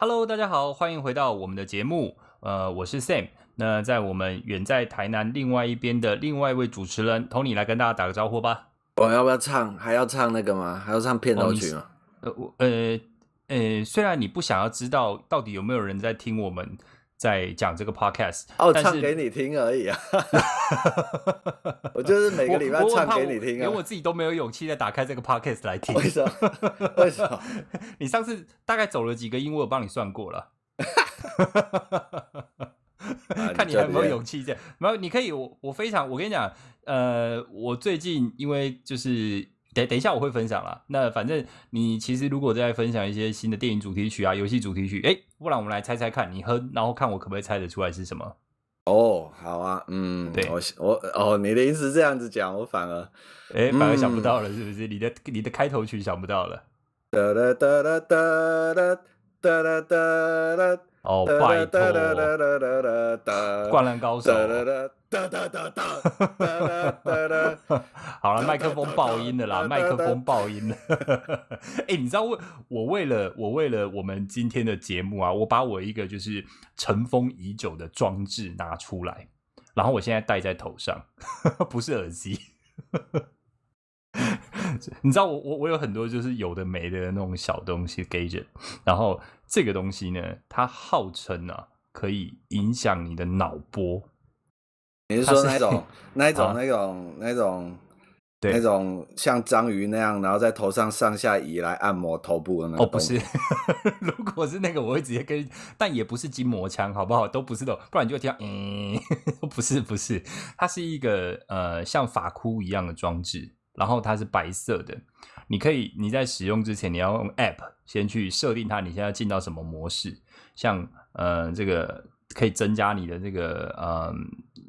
Hello，大家好，欢迎回到我们的节目。呃，我是 Sam。那在我们远在台南另外一边的另外一位主持人 Tony 来跟大家打个招呼吧。我要不要唱？还要唱那个吗？还要唱片头曲吗？呃，我呃呃，虽然你不想要知道到底有没有人在听我们在讲这个 Podcast，哦，唱给你听而已啊。我就是每个礼拜唱给你听啊，连我自己都没有勇气再打开这个 Podcast 来听。为什么？为什么？你上次大概走了几个音，我有帮你算过了。看你还有没有勇气这样？没有，你可以，我我非常，我跟你讲，呃，我最近因为就是等等一下我会分享啦。那反正你其实如果再分享一些新的电影主题曲啊、游戏主题曲，哎，不然我们来猜猜看，你哼，然后看我可不可以猜得出来是什么？哦，好啊，嗯，对，我我哦，你的意思是这样子讲，我反而哎反而想不到了，是不是？你的你的开头曲想不到了。哒哒哒哒哒哒哒哒哒。哦，拜托！灌篮高手。好了，麦克风爆音了啦，麦克风爆音了。哎，你知道为我为了我为了我们今天的节目啊，我把我一个就是尘封已久的装置拿出来，然后我现在戴在头上，不是耳机。你知道我我我有很多就是有的没的那种小东西 gadget，然后这个东西呢，它号称啊可以影响你的脑波。你是说 那种那种那种那种对那种像章鱼那样，然后在头上上下移来按摩头部的那种？哦，不是，如果是那个，我会直接跟，但也不是筋膜枪，好不好？都不是的，不然你就会听到嗯，不是不是，它是一个呃像发箍一样的装置。然后它是白色的，你可以你在使用之前，你要用 App 先去设定它，你现在要进到什么模式？像呃这个可以增加你的这个呃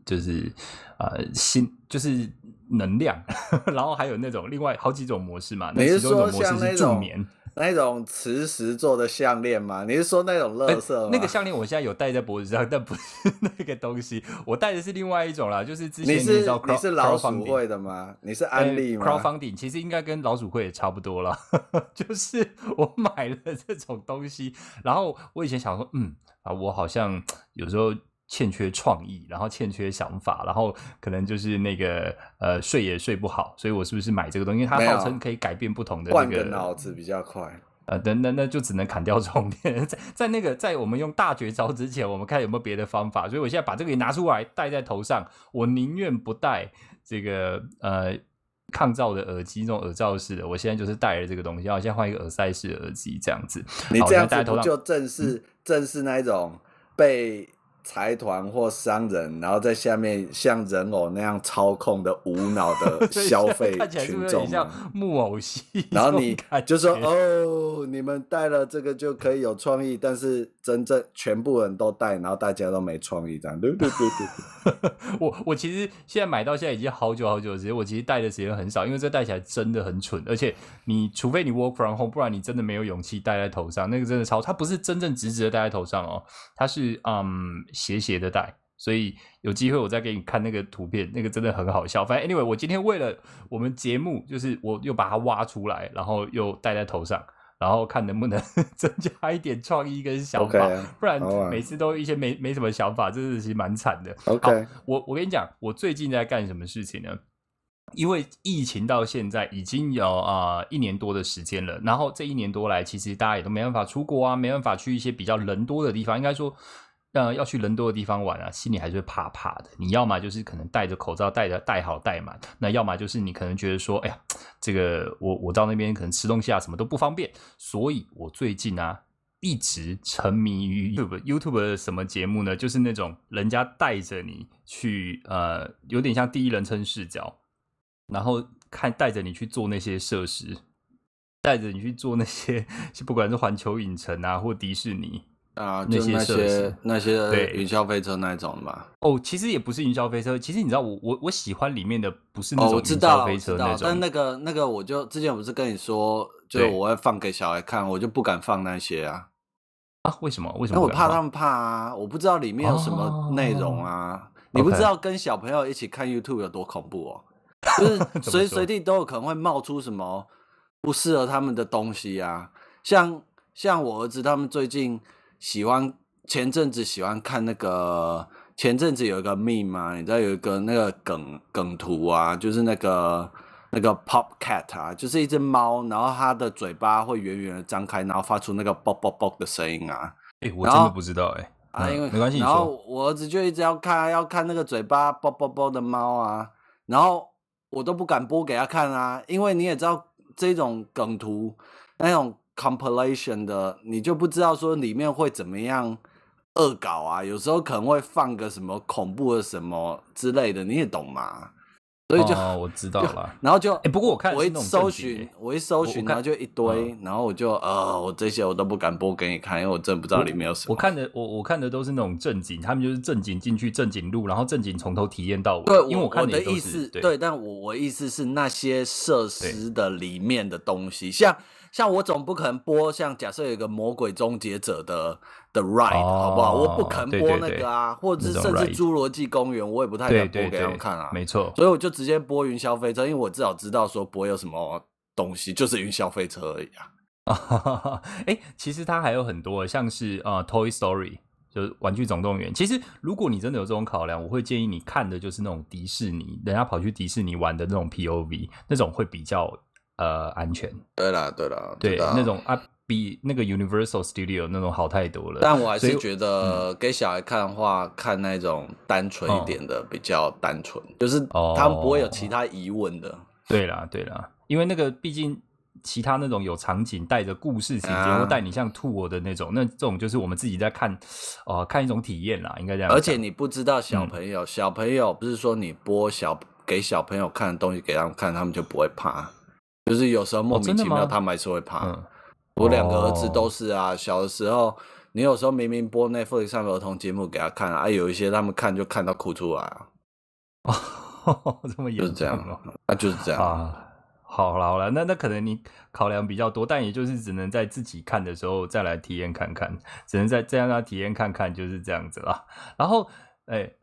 就是呃心就是能量，然后还有那种另外好几种模式嘛。那其中一种模式是助眠。那种磁石做的项链吗？你是说那种乐色吗？那个项链我现在有戴在脖子上，但不是那个东西。我戴的是另外一种啦，就是之前你知道你是老鼠会的吗？你是安利吗？Crowdfunding 其实应该跟老鼠会也差不多了。就是我买了这种东西，然后我以前想说，嗯啊，我好像有时候。欠缺创意，然后欠缺想法，然后可能就是那个呃睡也睡不好，所以我是不是买这个东西？因为它号称可以改变不同的那个。换个脑子比较快。呃，等等，那就只能砍掉重点。在在那个在我们用大绝招之前，我们看有没有别的方法。所以我现在把这个也拿出来戴在头上，我宁愿不戴这个呃抗噪的耳机，那种耳罩式的。我现在就是戴了这个东西，然后现在换一个耳塞式耳机这样子。你这样子不就正是、嗯、正是那一种被。财团或商人，然后在下面像人偶那样操控的无脑的 消费群众，像木偶戏。然后你就说：“哦，你们戴了这个就可以有创意，但是真正全部人都戴，然后大家都没创意，这样对对对对。” 我 我其实现在买到现在已经好久好久的时间，我其实戴的时间很少，因为这戴起来真的很蠢，而且你除非你 work from home，不然你真的没有勇气戴在头上。那个真的超，它不是真正直直的戴在头上哦，它是嗯。斜斜的戴，所以有机会我再给你看那个图片，那个真的很好笑。反正 anyway，我今天为了我们节目，就是我又把它挖出来，然后又戴在头上，然后看能不能 增加一点创意跟想法。Okay, 不然每次都一些没没什么想法，真的是蛮惨的。OK，我我跟你讲，我最近在干什么事情呢？因为疫情到现在已经有啊、呃、一年多的时间了，然后这一年多来，其实大家也都没办法出国啊，没办法去一些比较人多的地方，应该说。呃，要去人多的地方玩啊，心里还是会怕怕的。你要么就是可能戴着口罩，戴着戴好戴满；那要么就是你可能觉得说，哎呀，这个我我到那边可能吃东西啊什么都不方便。所以我最近啊一直沉迷于 YouTube YouTube 的什么节目呢？就是那种人家带着你去，呃，有点像第一人称视角，然后看带着你去做那些设施，带着你去做那些，不管是环球影城啊或迪士尼。啊，就那些那些云霄飞车那一种嘛。哦，其实也不是云霄飞车，其实你知道我我我喜欢里面的不是那种云霄飞车那种。但那个那个我就之前不是跟你说，就我会放给小孩看，我就不敢放那些啊。啊？为什么？为什么？因为我怕他们怕啊，我不知道里面有什么内容啊。你不知道跟小朋友一起看 YouTube 有多恐怖哦，就是 随时随地都有可能会冒出什么不适合他们的东西啊。像像我儿子他们最近。喜欢前阵子喜欢看那个前阵子有一个 meme 嘛，你知道有一个那个梗梗图啊，就是那个那个 pop cat 啊，就是一只猫，然后它的嘴巴会远远的张开，然后发出那个啵啵啵的声音啊。哎、欸，我真的不知道哎、欸。啊，因为、嗯、没关系。然后我儿子就一直要看，要看那个嘴巴啵啵啵的猫啊，然后我都不敢播给他看啊，因为你也知道这种梗图那种 compilation 的，你就不知道说里面会怎么样恶搞啊，有时候可能会放个什么恐怖的什么之类的，你也懂嘛？所以就、哦、我知道了，然后就哎、欸，不过我看我一搜寻，我一搜寻，然后就一堆，然后我就呃，我这些我都不敢播给你看，因为我真的不知道里面有什么。我，我看的我我看的都是那种正经，他们就是正经进去正经录，然后正经从头体验到尾。对，因为我看的，我的意思，对，但我我意思是那些设施的里面的东西，像。像我总不可能播像假设有一个魔鬼终结者的的 ride、哦、好不好？我不可能播那个啊，对对对，或者是甚至侏罗纪公园，我也不太敢播给他们看啊。没错，所以我就直接播云霄飞车，因为我至少知道说不会有什么东西，就是云霄飞车而已啊。哎、欸，其实它还有很多，像是呃 Toy Story，就是玩具总动员。其实如果你真的有这种考量，我会建议你看的就是那种迪士尼，人家跑去迪士尼玩的那种 POV，那种会比较。呃，安全。对啦，对啦，对那种啊，比那个 Universal Studio 那种好太多了。但我还是觉得给小孩看的话，嗯、看那种单纯一点的比较单纯，哦，就是他们不会有其他疑问的。对啦，对啦，因为那个毕竟其他那种有场景带着故事情节，或带你像 tour 的那种，那这种就是我们自己在看，哦、呃，看一种体验啦，应该这样。而且你不知道小朋友，嗯、小朋友不是说你播小给小朋友看的东西给他们看，他们就不会怕。就是有时候莫名其妙，他们还是会怕。哦、我两个儿子都是啊、哦。小的时候，你有时候明明播 Netflix 上的儿童节目给他看啊，有一些他们看就看到哭出来啊。哦，这么严重？就是这样啊，啊，就是这样啊。好了好了，那那可能你考量比较多，但也就是只能在自己看的时候再来体验看看，只能在这样让他体验看看，就是这样子啦。然后，哎、欸。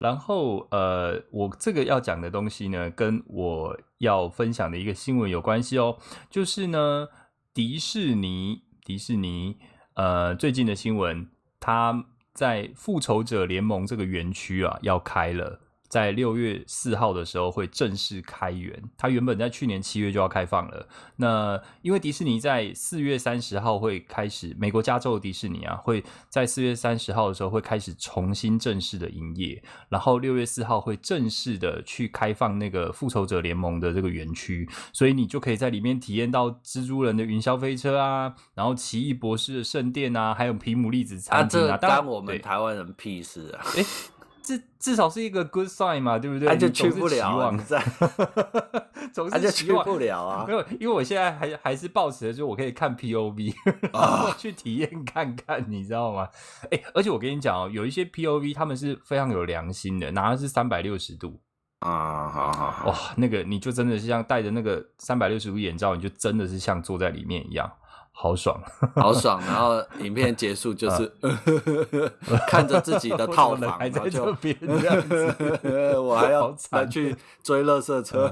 然后，呃，我这个要讲的东西呢，跟我要分享的一个新闻有关系哦。就是呢，迪士尼，迪士尼，呃，最近的新闻，它在复仇者联盟这个园区啊，要开了。在六月四号的时候会正式开园，它原本在去年七月就要开放了。那因为迪士尼在四月三十号会开始，美国加州的迪士尼啊会在四月三十号的时候会开始重新正式的营业，然后六月四号会正式的去开放那个复仇者联盟的这个园区，所以你就可以在里面体验到蜘蛛人的云霄飞车啊，然后奇异博士的圣殿啊，还有皮姆粒子餐厅啊。当然我们台湾人屁事啊！欸至至少是一个 good sign 嘛，对不对？他就去不了，啊，在，总是去不了啊。没有，因为我现在还还是抱持的，就是我可以看 POV，啊、去体验看看，你知道吗？哎，而且我跟你讲哦，有一些 POV 他们是非常有良心的，拿的是三百六十度啊，好好好，哇，那个你就真的是像戴着那个三百六十度眼罩，你就真的是像坐在里面一样。好爽，好爽！然后影片结束就是、啊、看着自己的套房，还在这边这样子，我还要再去追垃圾车，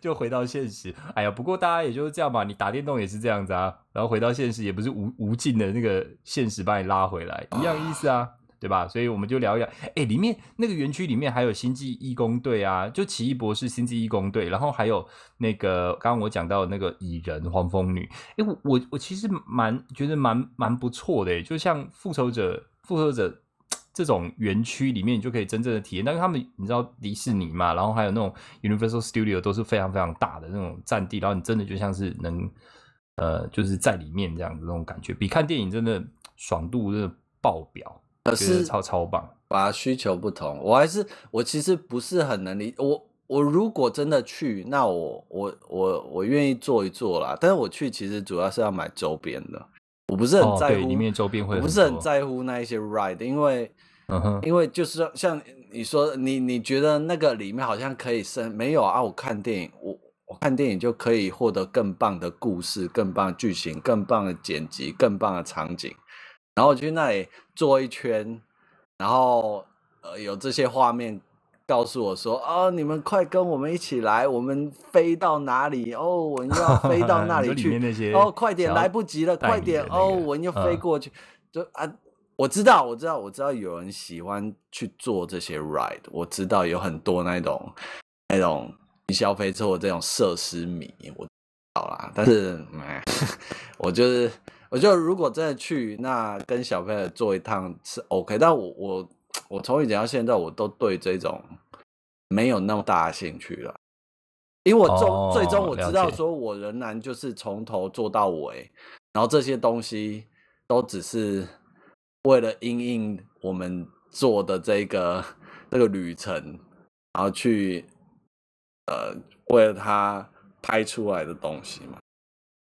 就回到现实。哎呀，不过大家也就是这样嘛，你打电动也是这样子啊，然后回到现实也不是无无尽的那个现实把你拉回来，一样意思啊。对吧？所以我们就聊一聊。哎，里面那个园区里面还有星际义工队啊，就奇异博士、星际义工队，然后还有那个刚刚我讲到的那个蚁人、黄蜂女。哎，我我我其实蛮觉得蛮蛮不错的，就像复仇者、复仇者这种园区里面，你就可以真正的体验。但是他们你知道迪士尼嘛，然后还有那种 Universal Studio 都是非常非常大的那种占地，然后你真的就像是能呃，就是在里面这样子那种感觉，比看电影真的爽度真的爆表。可是超超棒，把需求不同，我还是我其实不是很能理我我如果真的去，那我我我我愿意做一做啦。但是我去其实主要是要买周边的，我不是很在乎、哦、里面周边会，我不是很在乎那一些 ride，因为嗯哼，因为就是像你说，你你觉得那个里面好像可以生没有啊？我看电影，我我看电影就可以获得更棒的故事、更棒的剧情、更棒的剪辑、更棒的场景。然后我去那里坐一圈，然后呃有这些画面告诉我说：“哦，你们快跟我们一起来，我们飞到哪里？哦，我们要飞到 那里去。哦，快点，来不及了，快点！哦，我们要飞过去。嗯、就啊，我知道，我知道，我知道有人喜欢去做这些 ride，我知道有很多那种那种消费者这种设施迷，我知道啦。但是，我就是，我就如果真的去，那跟小朋友做一趟是 OK。但我我。我从以前到现在，我都对这种没有那么大的兴趣了，因为我终、哦、最终我知道，说我仍然就是从头做到尾，然后这些东西都只是为了因应我们做的这个这个旅程，然后去呃为了他拍出来的东西嘛。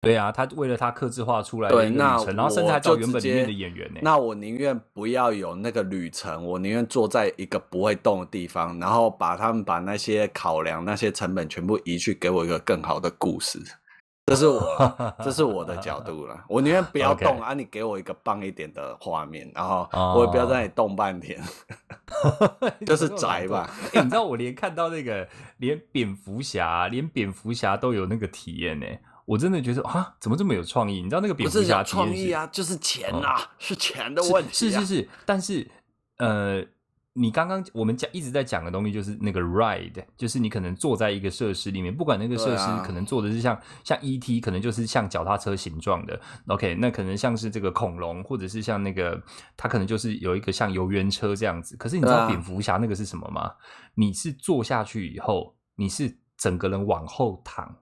对啊，他为了他刻制化出来的旅程，然后甚至还叫原本里面的演员呢。那我宁愿不要有那个旅程，我宁愿坐在一个不会动的地方，然后把他们把那些考量、那些成本全部移去，给我一个更好的故事。这是我，这是我的角度了。我宁愿不要动.啊，你给我一个棒一点的画面，然后我也不要在那里动半天，就是宅吧。欸，你知道我连看到那个连蝙蝠侠，连蝙蝠侠都有那个体验呢。我真的觉得啊，怎么这么有创意？你知道那个蝙蝠侠创意啊，就是钱呐、啊，嗯、是钱的问题、啊是。是是是，但是呃，你刚刚我们讲一直在讲的东西，就是那个 ride，就是你可能坐在一个设施里面，不管那个设施可能做的是像、啊、像 ET，可能就是像脚踏车形状的。OK，那可能像是这个恐龙，或者是像那个它可能就是有一个像游园车这样子。可是你知道蝙蝠侠那个是什么吗？啊、你是坐下去以后，你是整个人往后躺。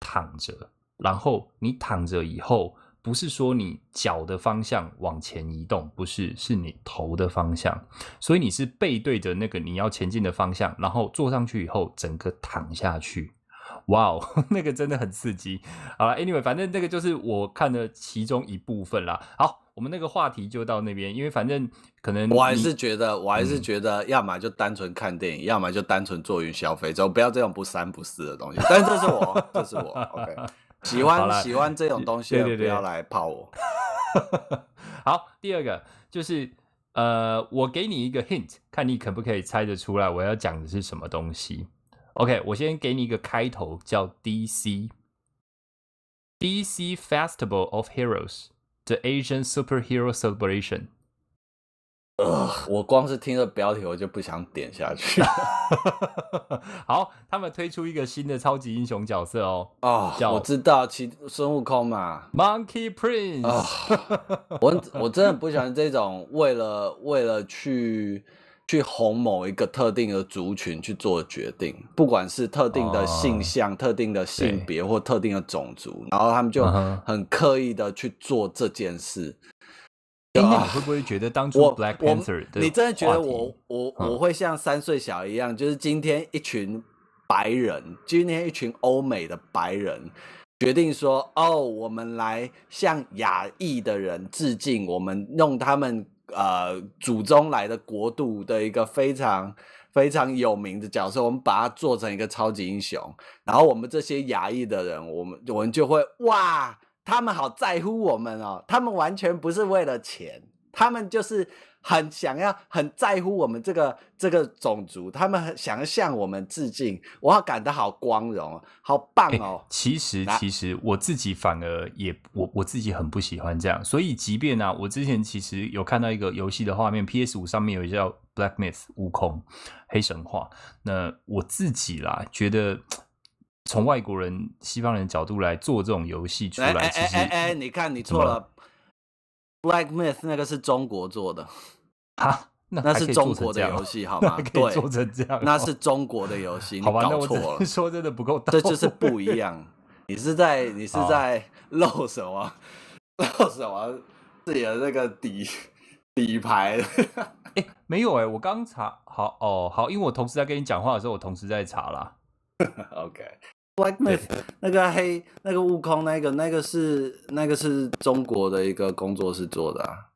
躺着，然后你躺着以后，不是说你脚的方向往前移动，不是，是你头的方向，所以你是背对着那个你要前进的方向，然后坐上去以后，整个躺下去，哇哦，那个真的很刺激。好了，Anyway，反正那个就是我看的其中一部分啦。好。我们那个话题就到那边，因为反正可能我还是觉得，我还是觉得，要么就单纯看电影，嗯、要么就单纯坐云消费，就不要这种不三不四的东西。但是这是我，这是我，OK，喜欢喜欢这种东西，不要来泡我。好，第二个就是呃，我给你一个 hint，看你可不可以猜得出来我要讲的是什么东西。OK，我先给你一个开头，叫 DC，DC Festival of Heroes。The Asian Superhero Celebration。呃，我光是听这标题，我就不想点下去。好，他们推出一个新的超级英雄角色哦。哦，叫我知道，其孙悟空嘛，Monkey Prince。哦，我我真的不喜欢这种为了为了去。去哄某一个特定的族群去做决定，不管是特定的性向、哦、特定的性别或特定的种族，然后他们就很刻意的去做这件事。那你会不会觉得当初 Black Panther 你真的觉得我我我会像三岁小一样，就是今天一群白人，今天一群欧美的白人决定说，哦，我们来向亚裔的人致敬，我们用他们。呃，祖宗来的国度的一个非常非常有名的角色，我们把它做成一个超级英雄，然后我们这些衙役的人，我们我们就会哇，他们好在乎我们哦，他们完全不是为了钱，他们就是。很想要，很在乎我们这个这个种族，他们很想要向我们致敬，我要感到好光荣，好棒哦！欸、其实，其实我自己反而也我我自己很不喜欢这样，所以即便呢、啊，我之前其实有看到一个游戏的画面，PS 五上面有一个叫 Black Myth 悟空黑神话，那我自己啦觉得，从外国人、西方人角度来做这种游戏出来，哎哎哎哎，你看你错了，Black Myth 那个是中国做的。哈，那那是中国的游戏，好吗？对，做成这样，那是中国的游戏，你搞错了。说真的不够大，这就是不一样。你是在 你是在露什么？露什么？自己的那个底底牌？哎，没有哎，我刚查，好哦，好，因为我同时在跟你讲话的时候，我同时在查啦。OK，Black Myth 那个黑那个悟空，那个那个是那个是中国的一个工作室做的啊。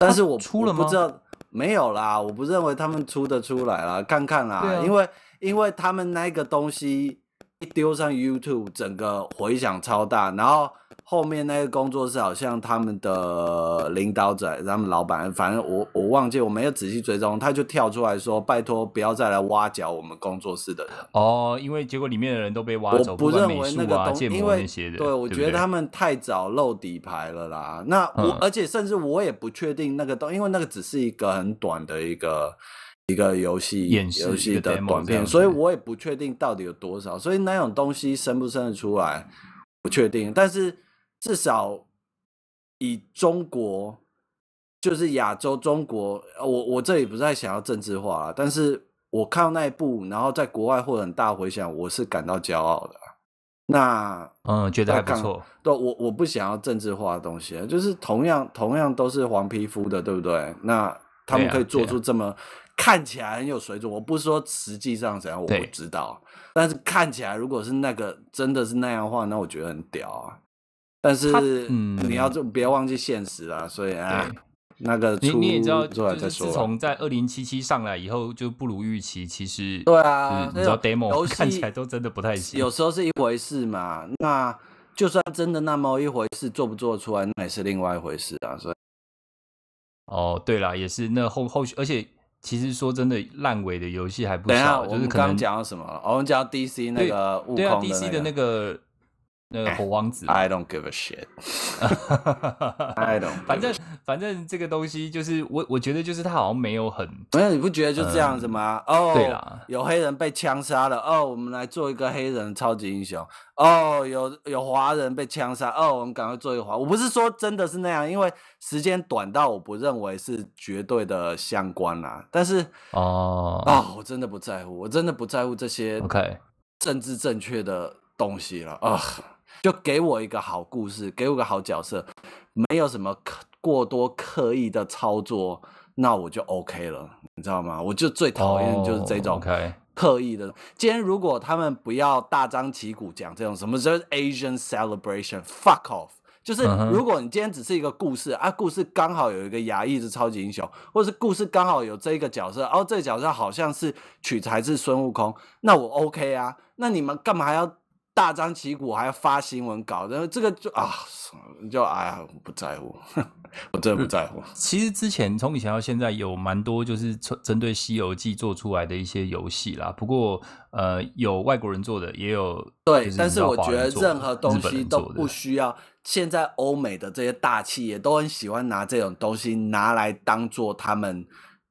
但是我出了吗？不知道，没有啦，我不认为他们出得出来啦，看看啦，啊、因为因为他们那个东西一丢上 YouTube，整个回响超大，然后后面那个工作室好像他们的领导者，他们老板，反正我我忘记，我没有仔细追踪，他就跳出来说：“拜托，不要再来挖角我们工作室的人。”哦，因为结果里面的人都被挖走，我不认为那个东西，因为对，对我觉得他们太早露底牌了啦。那我、嗯、而且甚至我也不确定那个东，因为那个只是一个很短的一个一个游戏游戏的短片，所以我也不确定到底有多少，所以那种东西生不生得出来不确定，但是。至少以中国，就是亚洲中国，我我这里不是在想要政治化啊，但是我看到那一部，然后在国外获得很大回响，我是感到骄傲的。那嗯，觉得还不错。对，我我不想要政治化的东西，就是同样同样都是黄皮肤的，对不对？那他们可以做出这么看起来很有水准。我不是说实际上怎样，我不知道，但是看起来如果是那个真的是那样的话，那我觉得很屌啊。但是你要就别忘记现实啊，所以啊，那个你你也知道，就是自从在二零七七上来以后，就不如预期。其实对啊，你知道 demo 看起来都真的不太行。有时候是一回事嘛，那就算真的那么一回事，做不做出来那也是另外一回事啊。所以哦，对了，也是那后后续，而且其实说真的，烂尾的游戏还不少。就是可能讲到什么？我们讲到 DC 那个悟空的、那个、对啊，DC 的那个。那个火王子，I don't give a shit。I don't，反正反正这个东西就是我我觉得就是他好像没有很，没有你不觉得就这样子吗？哦、嗯，对啦，有黑人被枪杀了，哦，我们来做一个黑人超级英雄。哦，有有华人被枪杀，哦，我们赶快做一个华。我不是说真的是那样，因为时间短到我不认为是绝对的相关啦。但是哦，哦，我真的不在乎，我真的不在乎这些 OK 政治正确的东西了啊。就给我一个好故事，给我个好角色，没有什么过多刻意的操作，那我就 OK 了，你知道吗？我就最讨厌就是这种刻意的。Oh. 今天如果他们不要大张旗鼓讲这种什么叫 Asian celebration，fuck off。就是如果你今天只是一个故事啊，故事刚好有一个亚裔的超级英雄，或者是故事刚好有这一个角色，哦，这个角色好像是取材自孙悟空，那我 OK 啊。那你们干嘛要？大张旗鼓还要发新闻稿，然后这个就啊，就哎呀，我不在乎，我真的不在乎。其实之前从以前到现在有蛮多就是针对《西游记》做出来的一些游戏啦，不过呃，有外国人做的，也有对，但是我觉得任何东西都不需要。现在欧美的这些大企业都很喜欢拿这种东西拿来当做他们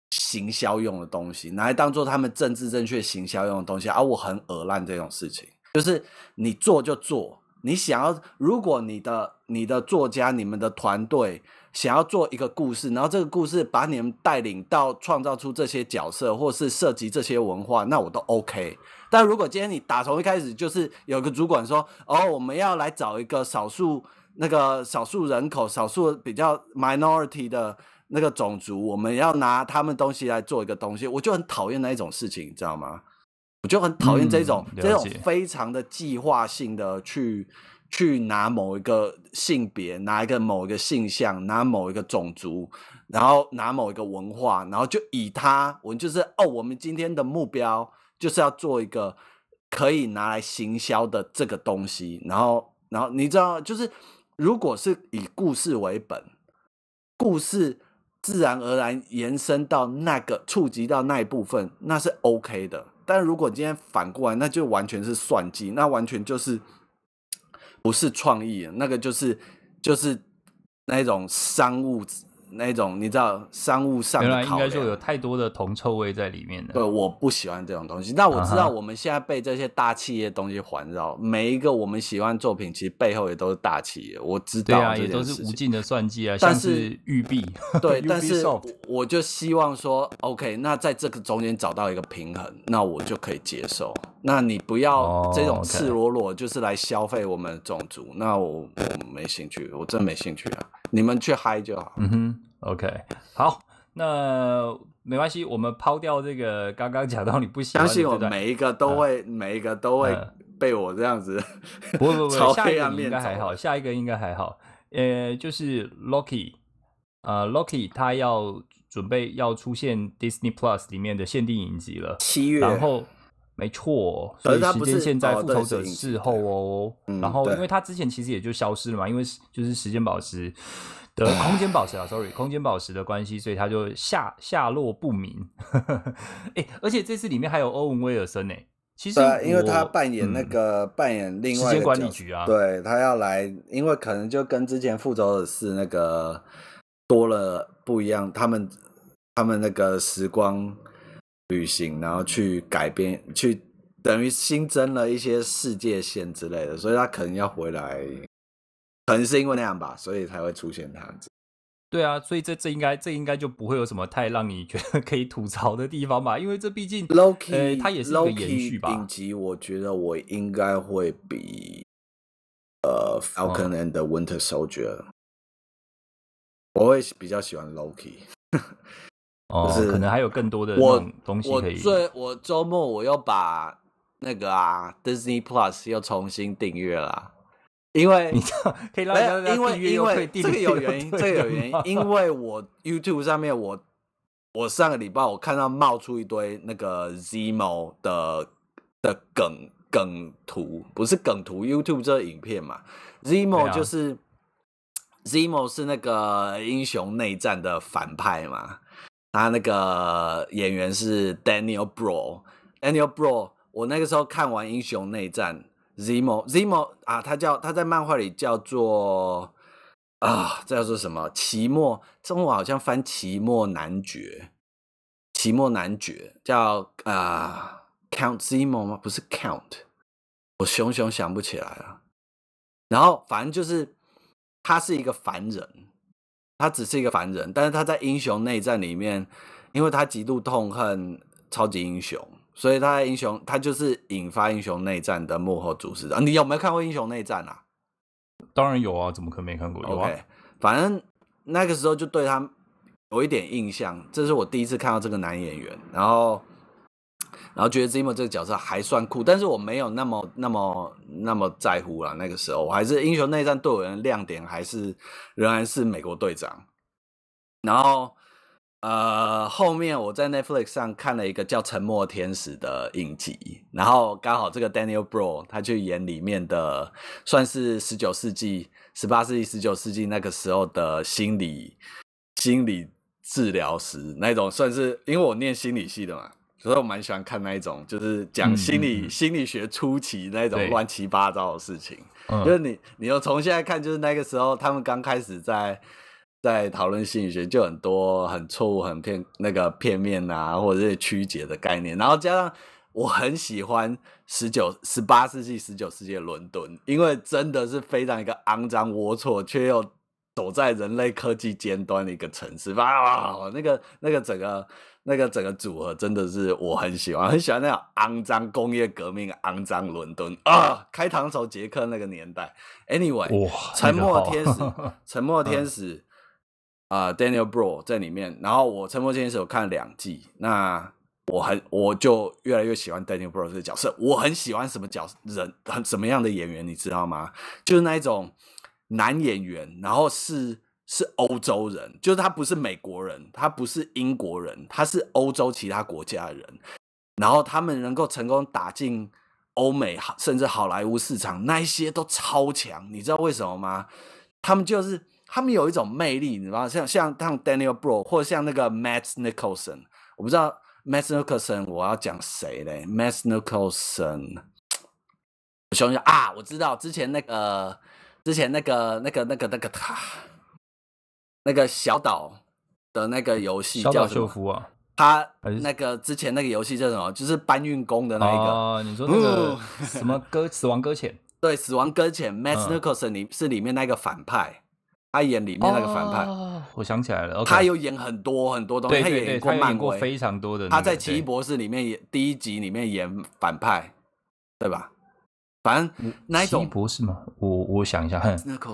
行销用的东西，拿来当做他们政治正确行销用的东西，而、啊、我很恶烂这种事情。就是你做就做，你想要，如果你的你的作家、你们的团队想要做一个故事，然后这个故事把你们带领到创造出这些角色，或是涉及这些文化，那我都 OK。但如果今天你打从一开始就是有个主管说，哦，我们要来找一个少数那个少数人口、少数比较 minority 的那个种族，我们要拿他们东西来做一个东西，我就很讨厌那一种事情，你知道吗？我就很讨厌这种、嗯、这种非常的计划性的去去拿某一个性别，拿一个某一个性向，拿某一个种族，然后拿某一个文化，然后就以他，我们就是哦，我们今天的目标就是要做一个可以拿来行销的这个东西，然后然后你知道，就是如果是以故事为本，故事自然而然延伸到那个触及到那一部分，那是 OK 的。但如果今天反过来，那就完全是算计，那完全就是 不是创意，那个就是就是那种商务。那种你知道商务上的考量，应该就有太多的铜臭味在里面的。对，我不喜欢这种东西。那我知道我们现在被这些大企业东西环绕，uh -huh. 每一个我们喜欢作品，其实背后也都是大企业。我知道，对啊，也都是无尽的算计啊。但是玉璧，对，但是我就希望说，OK，那在这个中间找到一个平衡，那我就可以接受。那你不要这种赤裸裸就是来消费我们的种族，oh. 那我我没兴趣，我真没兴趣啊。你们去嗨就好。嗯哼，OK，好，那没关系，我们抛掉这个刚刚讲到你不喜欢的。相信我，每一个都会，嗯、每一个都会被我这样子。不不不，下一个应该还好，下一个应该还好。呃，就是 Loki，呃，Loki 他要准备要出现 Disney Plus 里面的限定影集了，七月，然后。没错，所以时间线在复仇者事后哦。哦然后，因为他之前其实也就消失了嘛，因为就是时间宝石的 空间宝石啊，sorry，空间宝石的关系，所以他就下下落不明。哎，而且这次里面还有欧文威尔森呢。其实、啊，因为他扮演那个、嗯、扮演另外时间管理局啊，对他要来，因为可能就跟之前复仇者是那个多了不一样，他们他们那个时光旅行，然后去改变，去等于新增了一些世界线之类的，所以他可能要回来，可能是因为那样吧，所以才会出现这样子。对啊，所以这这应该这应该就不会有什么太让你觉得可以吐槽的地方吧？因为这毕竟，Loki，呃，它也是一个延续吧。顶级我觉得我应该会比呃 Falcon and the Winter Soldier，、嗯、我会比较喜欢 Loki。哦，可能还有更多的东西可以。我最我周末我又把那个啊 Disney Plus 又重新订阅了。因为你知道可以因为因为这个有原因，这个有原因，因为我 YouTube 上面我我上个礼拜我看到冒出一堆那个 Zemo 的的梗梗图，不是梗图，YouTube 这个影片嘛，Zemo 就是、啊、Zemo 是那个英雄内战的反派嘛，他那个演员是 Daniel Bro，Daniel Bro，我那个时候看完英雄内战。Zemo Zemo 啊，他叫他在漫画里叫做啊，这叫做什么？期末中文好像翻期末男爵，期末男爵叫啊 Count Zemo 吗？不是 Count，我熊熊想不起来了。然后反正就是他是一个凡人，他只是一个凡人，但是他在英雄内战里面，因为他极度痛恨超级英雄。所以他在英雄，他就是引发英雄内战的幕后主使啊。你有没有看过英雄内战啊？当然有啊，怎么可能没看过？有啊。Okay, 反正那个时候就对他有一点印象。这是我第一次看到这个男演员，然后，然后觉得 Zemo 这个角色还算酷，但是我没有那么、那么、那么在乎了。那个时候，我还是英雄内战对我的亮点还是仍然是美国队长。然后。呃，后面我在 Netflix 上看了一个叫《沉默天使》的影集，然后刚好这个 Daniel b r o 他去演里面的，算是十九世纪、十八世纪、十九世纪那个时候的心理心理治疗师那种，算是因为我念心理系的嘛，所以我蛮喜欢看那一种，就是讲心理、嗯、心理学初期那种乱七八糟的事情，就是你你又从现在看，就是那个时候他们刚开始在。在讨论心理学，就很多很错误、很片那个片面啊，或者是曲解的概念。然后加上我很喜欢十九、十八世纪、十九世纪的伦敦，因为真的是非常一个肮脏、龌龊，却又走在人类科技尖端的一个城市。啊，那个、那个整个、那个整个组合，真的是我很喜欢，很喜欢那种肮脏工业革命、肮脏伦敦啊，开膛手杰克那个年代。Anyway，沉默天使，沉默天使。啊、uh，Daniel Brühl 在里面，然后我《沉默天使》有看了两季，那我很我就越来越喜欢 Daniel Brühl 这个角色。我很喜欢什么角人，很什么样的演员，你知道吗？就是那一种男演员，然后是是欧洲人，就是他不是美国人，他不是英国人，他是欧洲其他国家的人，然后他们能够成功打进欧美甚至好莱坞市场，那一些都超强，你知道为什么吗？他们就是。他们有一种魅力，你知道吗？像像像 Daniel Bro 或者像那个 Matt Nicholson 我不知道 Matt Nicholson 我要讲谁嘞？Mads Mikkelsen，我想想啊，我知道之前那个之前那个那个那个那个他小岛的那个游戏叫什么？啊、他那个之前那个游戏叫什么？就是搬运工的那一个。哦，你说那个 什么搁死亡搁浅？对，死亡搁浅。Mikkelsen 里是里面那个反派。他演里面那个反派，哦、我想起来了。Okay、他有演很多很多东西，他也演过非常多的、那个。他在《奇异博士》里面演第一集里面演反派，对吧？反正那一种博士嘛，我我想一下，那个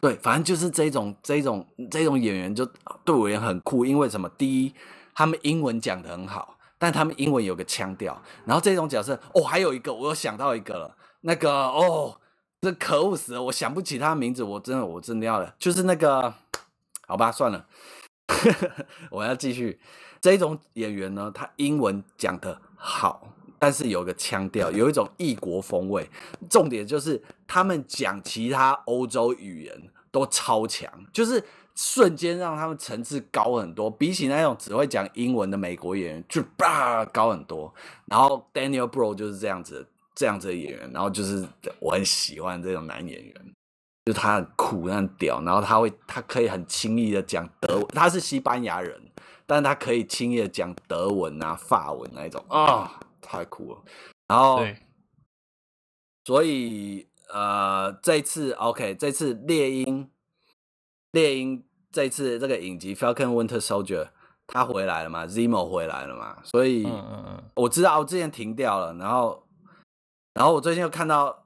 对，反正就是这种这种这种演员就对我也很酷，因为什么？第一，他们英文讲得很好，但他们英文有个腔调。然后这种角色，哦，还有一个，我又想到一个了，那个哦。这可恶死了！我想不起他的名字，我真的，我真的要了。就是那个，好吧，算了，我要继续。这种演员呢，他英文讲得好，但是有个腔调，有一种异国风味。重点就是他们讲其他欧洲语言都超强，就是瞬间让他们层次高很多，比起那种只会讲英文的美国演员就吧高很多。然后 Daniel Bro 就是这样子，这样子的演员，然后就是我很喜欢这种男演员。就他很酷，很屌，然后他会，他可以很轻易的讲德文，他是西班牙人，但是他可以轻易的讲德文啊、法文那一种啊、太酷了。然后，对所以呃，这次 OK，这次猎鹰，猎鹰这次这个影集 Falcon Winter Soldier 他回来了嘛，Zemo 回来了嘛，所以我知道我之前停掉了，然后，然后我最近又看到。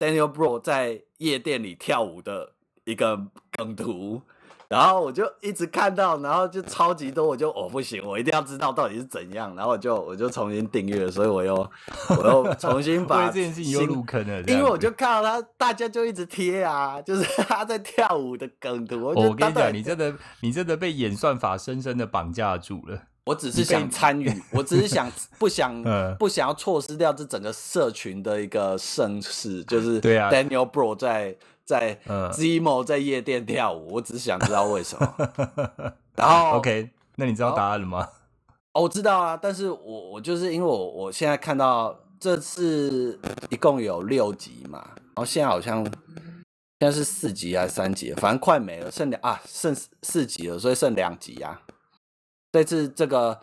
Daniel Bro 在夜店里跳舞的一个梗图，然后我就一直看到，然后就超级多，我就哦不行，我一定要知道到底是怎样，然后我就我就重新订阅，所以我又 我又重新把这件事情又入坑了，因为我就看到他，大家就一直贴啊，就是他在跳舞的梗图。我，我跟你讲，你真的你真的被演算法深深的绑架住了。我只是想参与，我只是想不想不想要错失掉这整个社群的一个盛世，就是对啊，Daniel Bro 在在 Zemo 在夜店跳舞，我只是想知道为什么。然后 OK，那你知道答案了吗？哦，我知道啊，但是我我就是因为我我现在看到这次一共有六集嘛，然后现在好像现在是四集还是三集，反正快没了，剩两啊剩四集了，所以剩两集啊。这次这个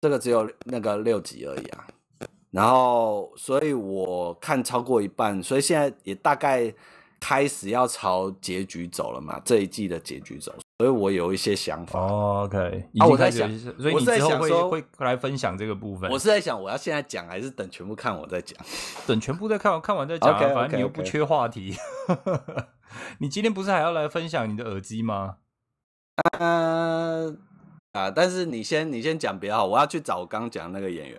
这个只有那个六集而已啊，然后所以我看超过一半，所以现在也大概开始要朝结局走了嘛，这一季的结局走，所以我有一些想法。哦，OK，啊，我在想，所以你之后会会来分享这个部分。我是在想，我要现在讲，还是等全部看我再讲？等全部再看完，看完再讲啊，okay, okay, okay. 反正你又不缺话题。你今天不是还要来分享你的耳机吗？嗯、uh。啊！但是你先，你先讲比较好。我要去找我刚刚讲那个演员。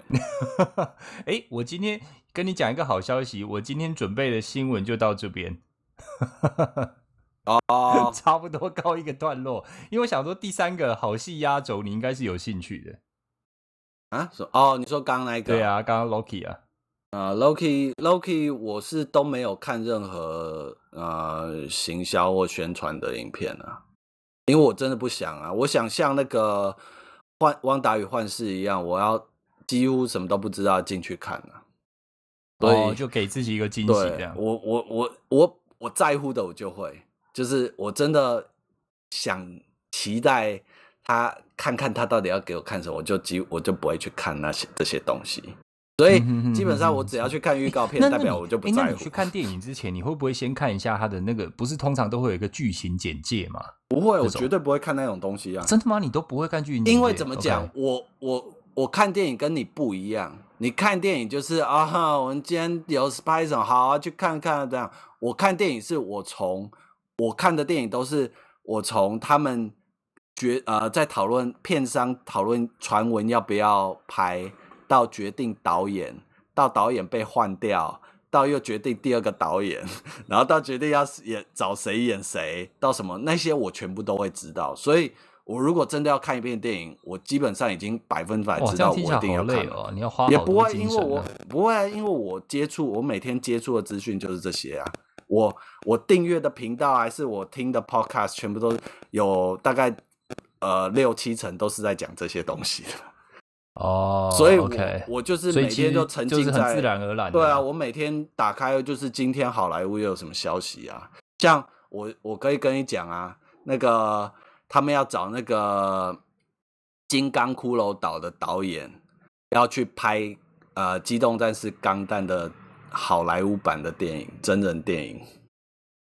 哎、欸，我今天跟你讲一个好消息，我今天准备的新闻就到这边。哦，差不多告一个段落。因为我想说，第三个好戏压轴，你应该是有兴趣的。啊？说哦，你说刚刚那个？对啊，刚刚 Loki 啊。啊、uh,，Loki，Loki，我是都没有看任何呃行销或宣传的影片啊。因为我真的不想啊，我想像那个幻汪达与幻视一样，我要几乎什么都不知道进去看啊，所以、哦、就给自己一个惊喜这样。我我我我我在乎的我就会，就是我真的想期待他看看他到底要给我看什么，我就几我就不会去看那些这些东西。所以基本上我只要去看预告片，代表我就不在乎。那你去看电影之前，你会不会先看一下他的那个？不是通常都会有一个剧情简介吗？不会，我绝对不会看那种东西啊！真的吗？你都不会看剧情？因为怎么讲，我我我看电影跟你不一样。你看电影就是啊，我们今天有拍什么，好啊，去看看这样。我看电影是我从我看的电影都是我从他们决呃在讨论片商讨论传闻要不要拍。到决定导演，到导演被换掉，到又决定第二个导演，然后到决定要演找谁演谁，到什么那些我全部都会知道。所以，我如果真的要看一遍电影，我基本上已经百分百知道我一定要看了。哦、你要花也不会因为我不会因为我接触我每天接触的资讯就是这些啊。我我订阅的频道还是我听的 podcast，全部都有大概呃六七成都是在讲这些东西的。哦，所以我，okay. 我就是每天都沉浸在自然而然。对啊，我每天打开就是今天好莱坞又有什么消息啊？像我我可以跟你讲啊，那个他们要找那个金刚骷髅岛的导演要去拍呃《机动战士钢弹》的好莱坞版的电影真人电影。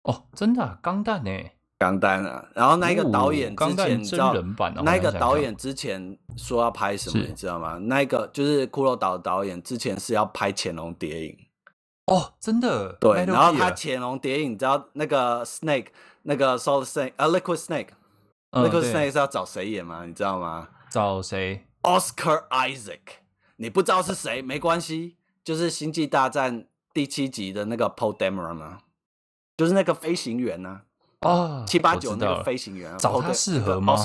哦，真的啊，钢弹呢？钢弹啊，然后那个导演之前你知道，哦、那个导演之前说要拍什么，你知道吗？那个就是骷髅岛的导演之前是要拍《潜龙谍影》哦，真的对。然后他《潜龙谍影》，你知道那个 Snake，那个 Solid Snake 啊，Liquid Snake，Liquid、嗯、Snake 是要找谁演吗？你知道吗？找谁？Oscar Isaac，你不知道是谁没关系，就是《星际大战》第七集的那个 Poe Dameron 啊，就是那个飞行员啊。哦，七八九那个飞行员，找他适合吗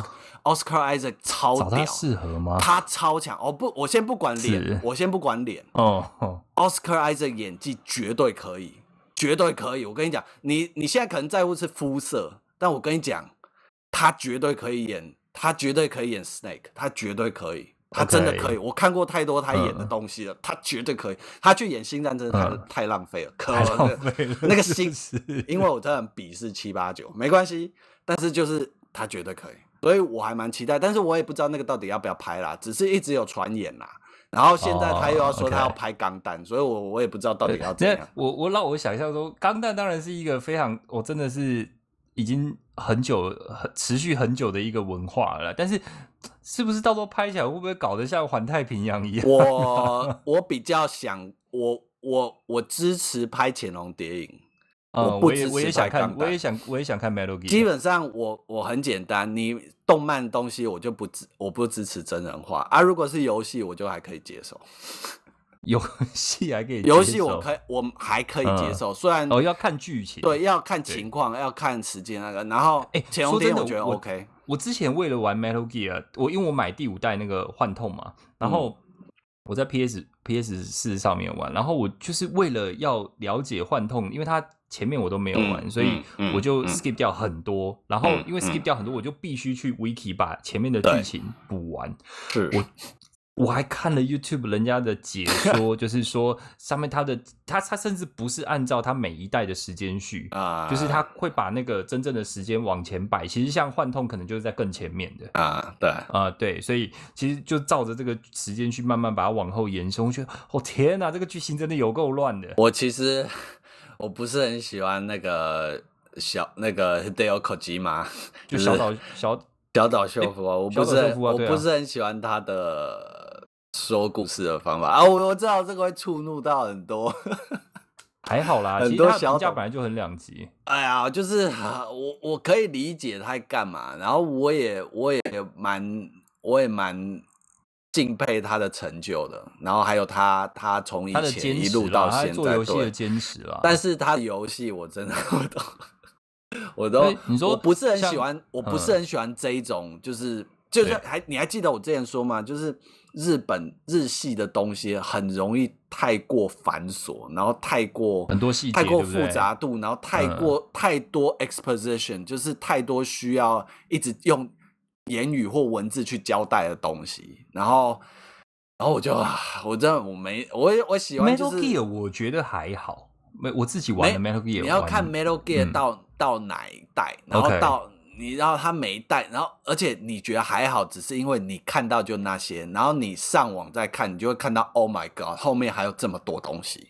？Oscar Isaac 超屌，找他适合吗？他超强哦！不，我先不管脸，我先不管脸哦。Oscar Isaac 演技绝对可以，绝对可以。我跟你讲，你你现在可能在乎是肤色，但我跟你讲，他绝对可以演，他绝对可以演 Snake，他绝对可以。他真的可以.我看过太多他演的东西了，嗯、他绝对可以。他去演星战真的太、浪费了，可太浪费了。那个星，因为我真的很鄙视七八九，没关系，但是就是他绝对可以，所以我还蛮期待。但是我也不知道那个到底要不要拍啦，只是一直有传言啦。然后现在他又要说他要拍钢弹，oh. 所以我我也不知道到底要怎样。我我让我想象说，钢弹当然是一个非常，我真的是已经很久很持续很久的一个文化了，但是。是不是到时候拍起来会不会搞得像环太平洋一样？我我比较想，我我我支持拍潜龙谍影。嗯、我不支持我也我也想看，我也想我也想看 Metal Gear。基本上我我很简单，你动漫东西我就不支我不支持真人化啊。如果是游戏，我就还可以接受。游戏还可以，游戏我可以我还可以接受，嗯、虽然哦要看剧情，对要看情况，要看时间那个。然后哎，潜龙谍影我觉得 OK。我之前为了玩 Metal Gear，我因为我买第五代那个幻痛嘛，然后我在 PS PS 四上面玩，然后我就是为了要了解幻痛，因为它前面我都没有玩，嗯、所以我就 skip 掉很多，嗯、然后因为 skip 掉很多，我就必须去 Wiki 把前面的剧情补完。是我。我还看了 YouTube 人家的解说，就是说上面他的他他甚至不是按照他每一代的时间序啊，就是他会把那个真正的时间往前摆。其实像幻痛可能就是在更前面的啊，对啊对，所以其实就照着这个时间去慢慢把它往后延伸。我觉得哦天哪，这个剧情真的有够乱的。我其实我不是很喜欢那个小那个 Hideo Kojima，就小岛小小岛秀夫啊，我不是我不是很喜欢他的。说故事的方法啊，我我知道这个会触怒到很多，还好啦，很多小评价本来就很两极。哎呀，就是我我可以理解他在干嘛，然后我也我也蛮我也蛮敬佩他的成就的，然后还有他他从以前一路到现在做游戏的坚持了。但是他的游戏我真的 我都我都你说我不是很喜欢，我不是很喜欢这一种，就是就是还你还记得我之前说吗？就是。日本日系的东西很容易太过繁琐，然后太过很多细节，太过复杂度，对对，然后太过、嗯、太多 exposition，就是太多需要一直用言语或文字去交代的东西。然后，然后我就我真的我没我我喜欢、就是、Metal Gear，我觉得还好，没我自己玩的 Metal Gear，你要看 Metal Gear 到、嗯、到哪一代，然后到。Okay. 你然后他每一代，然后而且你觉得还好，只是因为你看到就那些，然后你上网再看，你就会看到 Oh my God，后面还有这么多东西，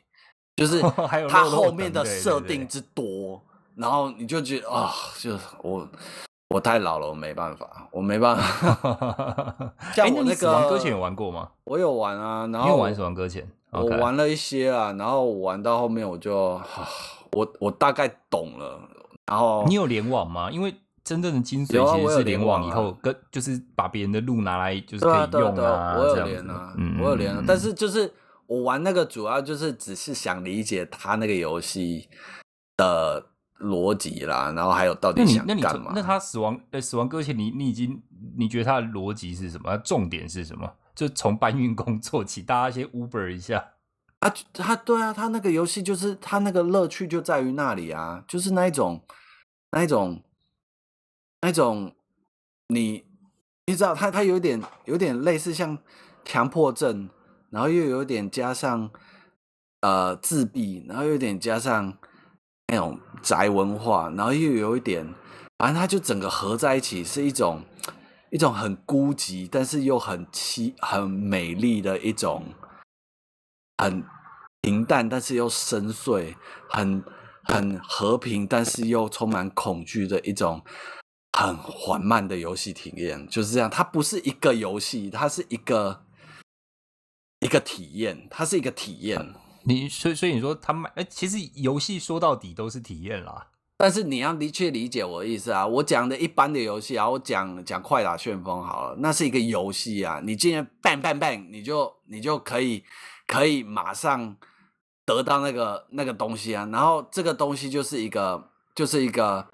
就是 它后面的设定之多，然后你就觉得啊、哦，就我我太老了，我没办法，我没办法。像我那个《死亡搁浅》有玩过吗？我有玩啊，然后你有玩《死亡搁浅》，我玩了一些啊，然后我玩到后面我就我我大概懂了，然后你有联网吗？因为真正的精髓其实是联网以后跟就是把别人的路拿来就是可以用啊，我有连啊，我有连啊，但是就是我玩那个主要就是只是想理解他那个游戏的逻辑啦，然后还有到底想干嘛？那他死亡呃死亡搁浅，你你已经你觉得他的逻辑是什么？重点是什么？就从搬运工做起，大家先 Uber 一下啊，他对啊，他那个游戏就是他那个乐趣就在于那里啊，就是那一种那一种。那种你你知道，他他有点有点类似像强迫症，然后又有点加上呃自闭，然后又有点加上那种宅文化，然后又有一点，反正他就整个合在一起，是一种一种很孤寂，但是又很凄很美丽的一种很平淡，但是又深邃，很很和平，但是又充满恐惧的一种。很缓慢的游戏体验就是这样，它不是一个游戏，它是一个一个体验，它是一个体验。你所以所以你说他们哎，其实游戏说到底都是体验啦。但是你要的确理解我的意思啊，我讲的一般的游戏啊，我讲讲快打旋风好了，那是一个游戏啊，你竟然 bang bang bang，你就你就可以可以马上得到那个那个东西啊，然后这个东西就是一个就是一个。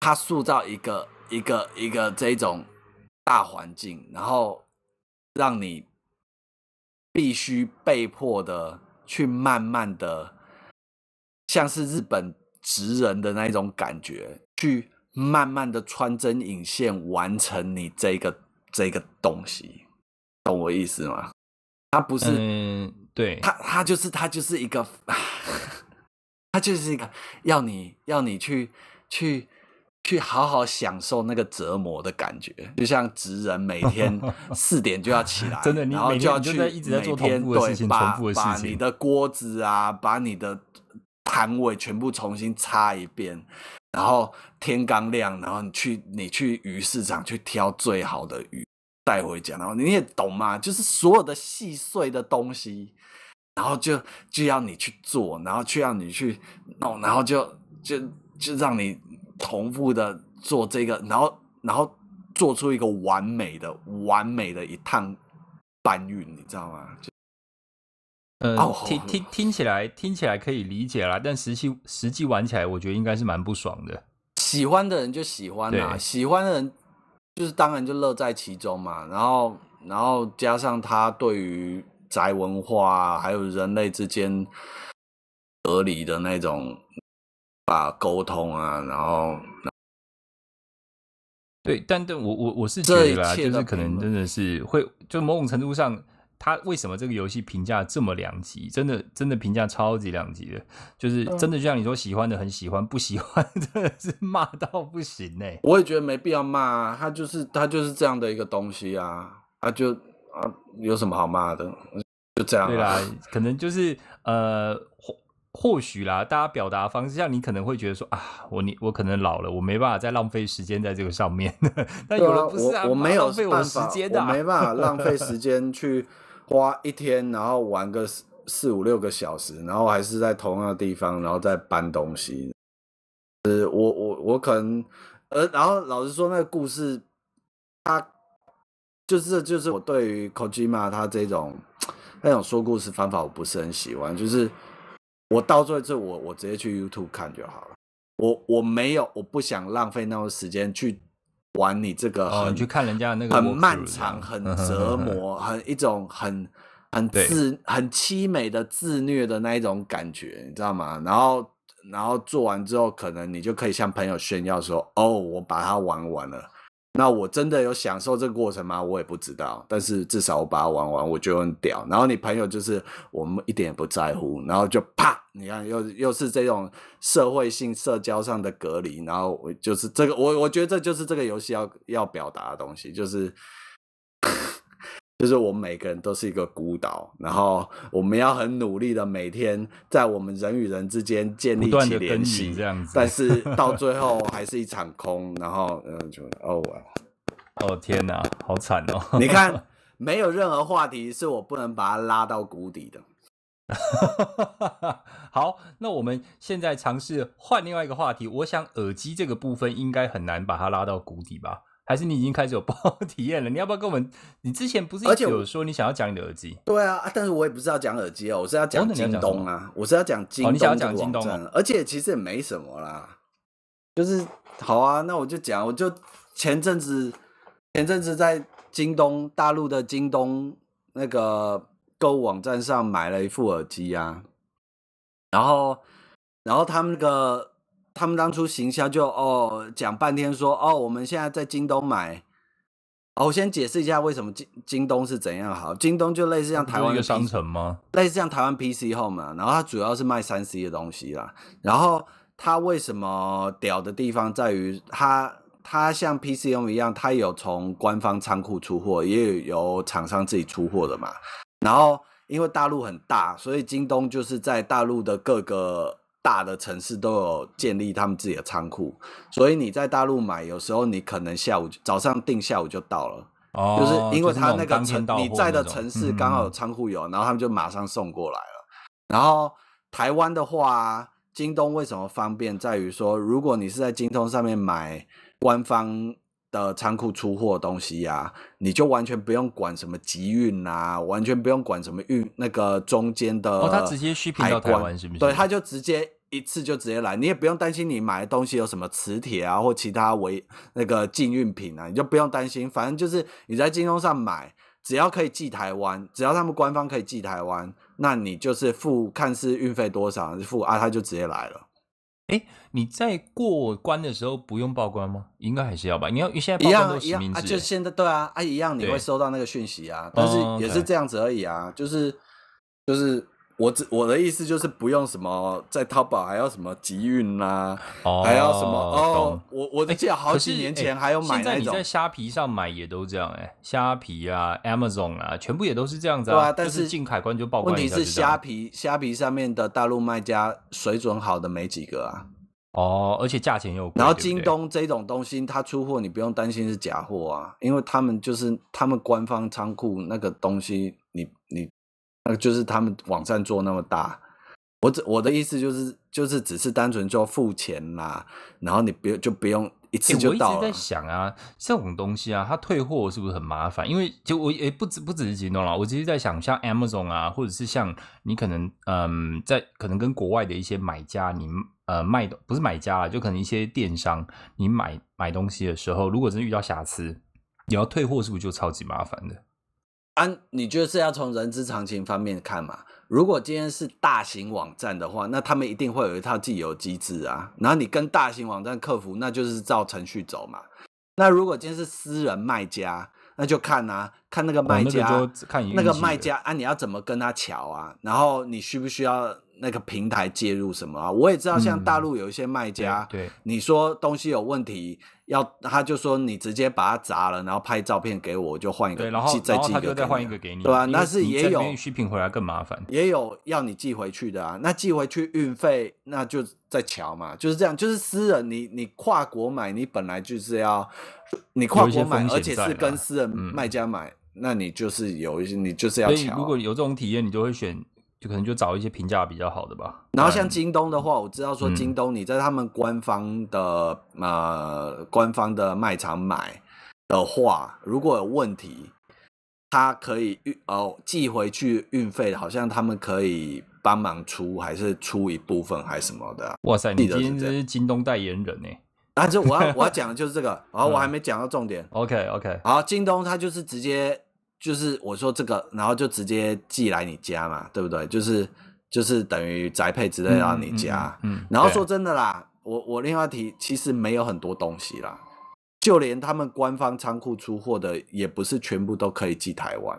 他塑造一个一个一个这种大环境，然后让你必须被迫的去慢慢的，像是日本职人的那一种感觉，去慢慢的穿针引线完成你这个这个东西，懂我意思吗？他不是，嗯，对，他他就是他就是一个，他就是一个要你要你去去。去好好享受那个折磨的感觉，就像职人每天 四点就要起来，真的，你然后就要去一直在做重复的事情，对，重复的事情，把把你的锅子啊，把你的摊位全部重新擦一遍，然后天刚亮，然后你去你去鱼市场去挑最好的鱼带回家，然后你也懂嘛？就是所有的细碎的东西，然后就就要你去做，然后去要你去弄，然后就就就让你。重复的做这个，然后然后做出一个完美的、完美的一趟搬运，你知道吗？就呃，听听听起来听起来可以理解啦，但实际实际玩起来，我觉得应该是蛮不爽的。喜欢的人就喜欢啦，喜欢的人就是当然就乐在其中嘛。然后然后加上他对于宅文化还有人类之间隔离的那种。把沟通啊，然后对，但但我我我是觉得啦，就是可能真的是会，就某种程度上，他为什么这个游戏评价这么两极？真的真的评价超级两极的，就是真的就像你说，喜欢的很喜欢，不喜欢 真的是骂到不行呢、欸。我也觉得没必要骂啊，他就是他就是这样的一个东西啊，啊就啊有什么好骂的？就这样、啊。对啦，可能就是呃。或许啦，大家表达方式，像你可能会觉得说啊，我你我可能老了，我没办法再浪费时间在这个上面。但有人不是啊，我我没有浪费我时间的、啊，我没办法浪费时 间去花一天，然后玩个四四五六个小时，然后还是在同样的地方，然后再搬东西。呃，我我我可能，呃，然后老实说，那个故事，他就是就是我对于 Kojima 他这种 那种说故事方法，我不是很喜欢，就是。我到最后，我我直接去 YouTube 看就好了。我我没有，我不想浪费那么多时间去玩你这个很，哦、你去看人家那个很漫长、很折磨、很一种很很自很凄美的自虐的那一种感觉，你知道吗？然后然后做完之后，可能你就可以向朋友炫耀说：“哦，我把它玩完了。”那我真的有享受这个过程吗？我也不知道，但是至少我把它玩完，我就很屌。然后你朋友就是我们一点也不在乎，然后就啪，你看又又是这种社会性社交上的隔离，然后我就是这个，我我觉得这就是这个游戏要要表达的东西，就是。就是我们每个人都是一个孤岛，然后我们要很努力的每天在我们人与人之间建立起联系，这样子。但是到最后还是一场空，然后嗯，就哦，哦天哪，好惨哦！你看，没有任何话题是我不能把它拉到谷底的。好，那我们现在尝试换另外一个话题。我想耳机这个部分应该很难把它拉到谷底吧？还是你已经开始有不好体验了？你要不要跟我们？你之前不是一直有说你想要讲你的耳机？对啊，但是我也不是要讲耳机哦，我是要讲京东啊，我是要讲京东。哦，你想要讲京东啊？而且其实也没什么啦，就是好啊，那我就讲，我就前阵子前阵子在京东大陆的京东那个购物网站上买了一副耳机啊，然后然后他们那个。他们当初行销就哦讲半天说哦，我们现在在京东买。哦，我先解释一下为什么京京东是怎样好。京东就类似像台湾一个商城吗？类似像台湾 PC Home 嘛，然后它主要是卖三 C 的东西啦。然后它为什么屌的地方在于它它像 PC Home 一样，它有从官方仓库出货，也有由厂商自己出货的嘛。然后因为大陆很大，所以京东就是在大陆的各个。大的城市都有建立他们自己的仓库，所以你在大陆买，有时候你可能下午早上订，下午就到了。哦，就是因为他那个城你在的城市刚好有仓库有，然后他们就马上送过来了。然后台湾的话，京东为什么方便，在于说，如果你是在京东上面买官方的仓库出货东西呀、啊，你就完全不用管什么集运啊，完全不用管什么运那个中间的。哦，他直接 shipping 到台湾是不是？对，他就直接一次就直接来，你也不用担心你买的东西有什么磁铁啊或其他违那个禁运品啊，你就不用担心，反正就是你在京东上买，只要可以寄台湾，只要他们官方可以寄台湾，那你就是付看是运费多少付啊，他就直接来了。哎，你在过关的时候不用报关吗？应该还是要吧？你要现在报关都实名制，啊，就现在对啊，啊一样你会收到那个讯息啊，但是也是这样子而已啊，就是就是。我只我的意思就是不用什么在淘宝还要什么集运啦，还要什么哦，我我记得好几年前还有买那种。现在你在虾皮上买也都这样哎，虾皮啊，Amazon 啊，全部也都是这样子啊。但是进海关就报关。问题是虾皮虾皮上面的大陆卖家水准好的没几个啊。哦，而且价钱又贵。然后京东这种东西，它出货你不用担心是假货啊，因为他们就是他们官方仓库那个东西，你你。那就是他们网站做那么大，我只我的意思就是就是只是单纯就付钱啦，然后你不用就不用一次就到了。欸、我一直在想啊，这种东西啊，它退货是不是很麻烦？因为就我也不止不只是京东啦，我其实在想，像 Amazon 啊，或者是像你可能嗯，在可能跟国外的一些买家，你呃卖的不是买家啊，就可能一些电商，你买买东西的时候，如果真遇到瑕疵，你要退货，是不是就超级麻烦的？啊，你就是要从人之常情方面看嘛。如果今天是大型网站的话，那他们一定会有一套既有机制啊。然后你跟大型网站客服，那就是照程序走嘛。那如果今天是私人卖家，那就看啊，看那个卖家，哦、那个那个卖家啊，你要怎么跟他瞧啊？然后你需不需要那个平台介入什么啊？我也知道，像大陆有一些卖家，嗯、对，对你说东西有问题。要他就说你直接把它砸了，然后拍照片给我，我就换一个，然后再寄一个，再换一个给你，对吧？那是也有续品回来更麻烦，也有要你寄回去的啊。那寄回去运费，那就再瞧嘛，就是这样。就是私人，你你跨国买，你本来就是要你跨国买，而且是跟私人卖家买，嗯、那你就是有一些，你就是要乔。如果有这种体验，你就会选。就可能就找一些评价比较好的吧。然后像京东的话，我知道说京东你在他们官方的、嗯、呃官方的卖场买的话，如果有问题，他可以运哦寄回去运费，好像他们可以帮忙出，还是出一部分还是什么的。哇塞，你今天真是京东代言人呢。但是我要我要讲的就是这个，然后我还没讲到重点。嗯、OK OK，好，京东它就是直接。就是我说这个，然后就直接寄来你家嘛，对不对？就是就是等于宅配之类到你家。嗯，嗯，嗯，然后说真的啦，我我另外提，其实没有很多东西啦，就连他们官方仓库出货的，也不是全部都可以寄台湾。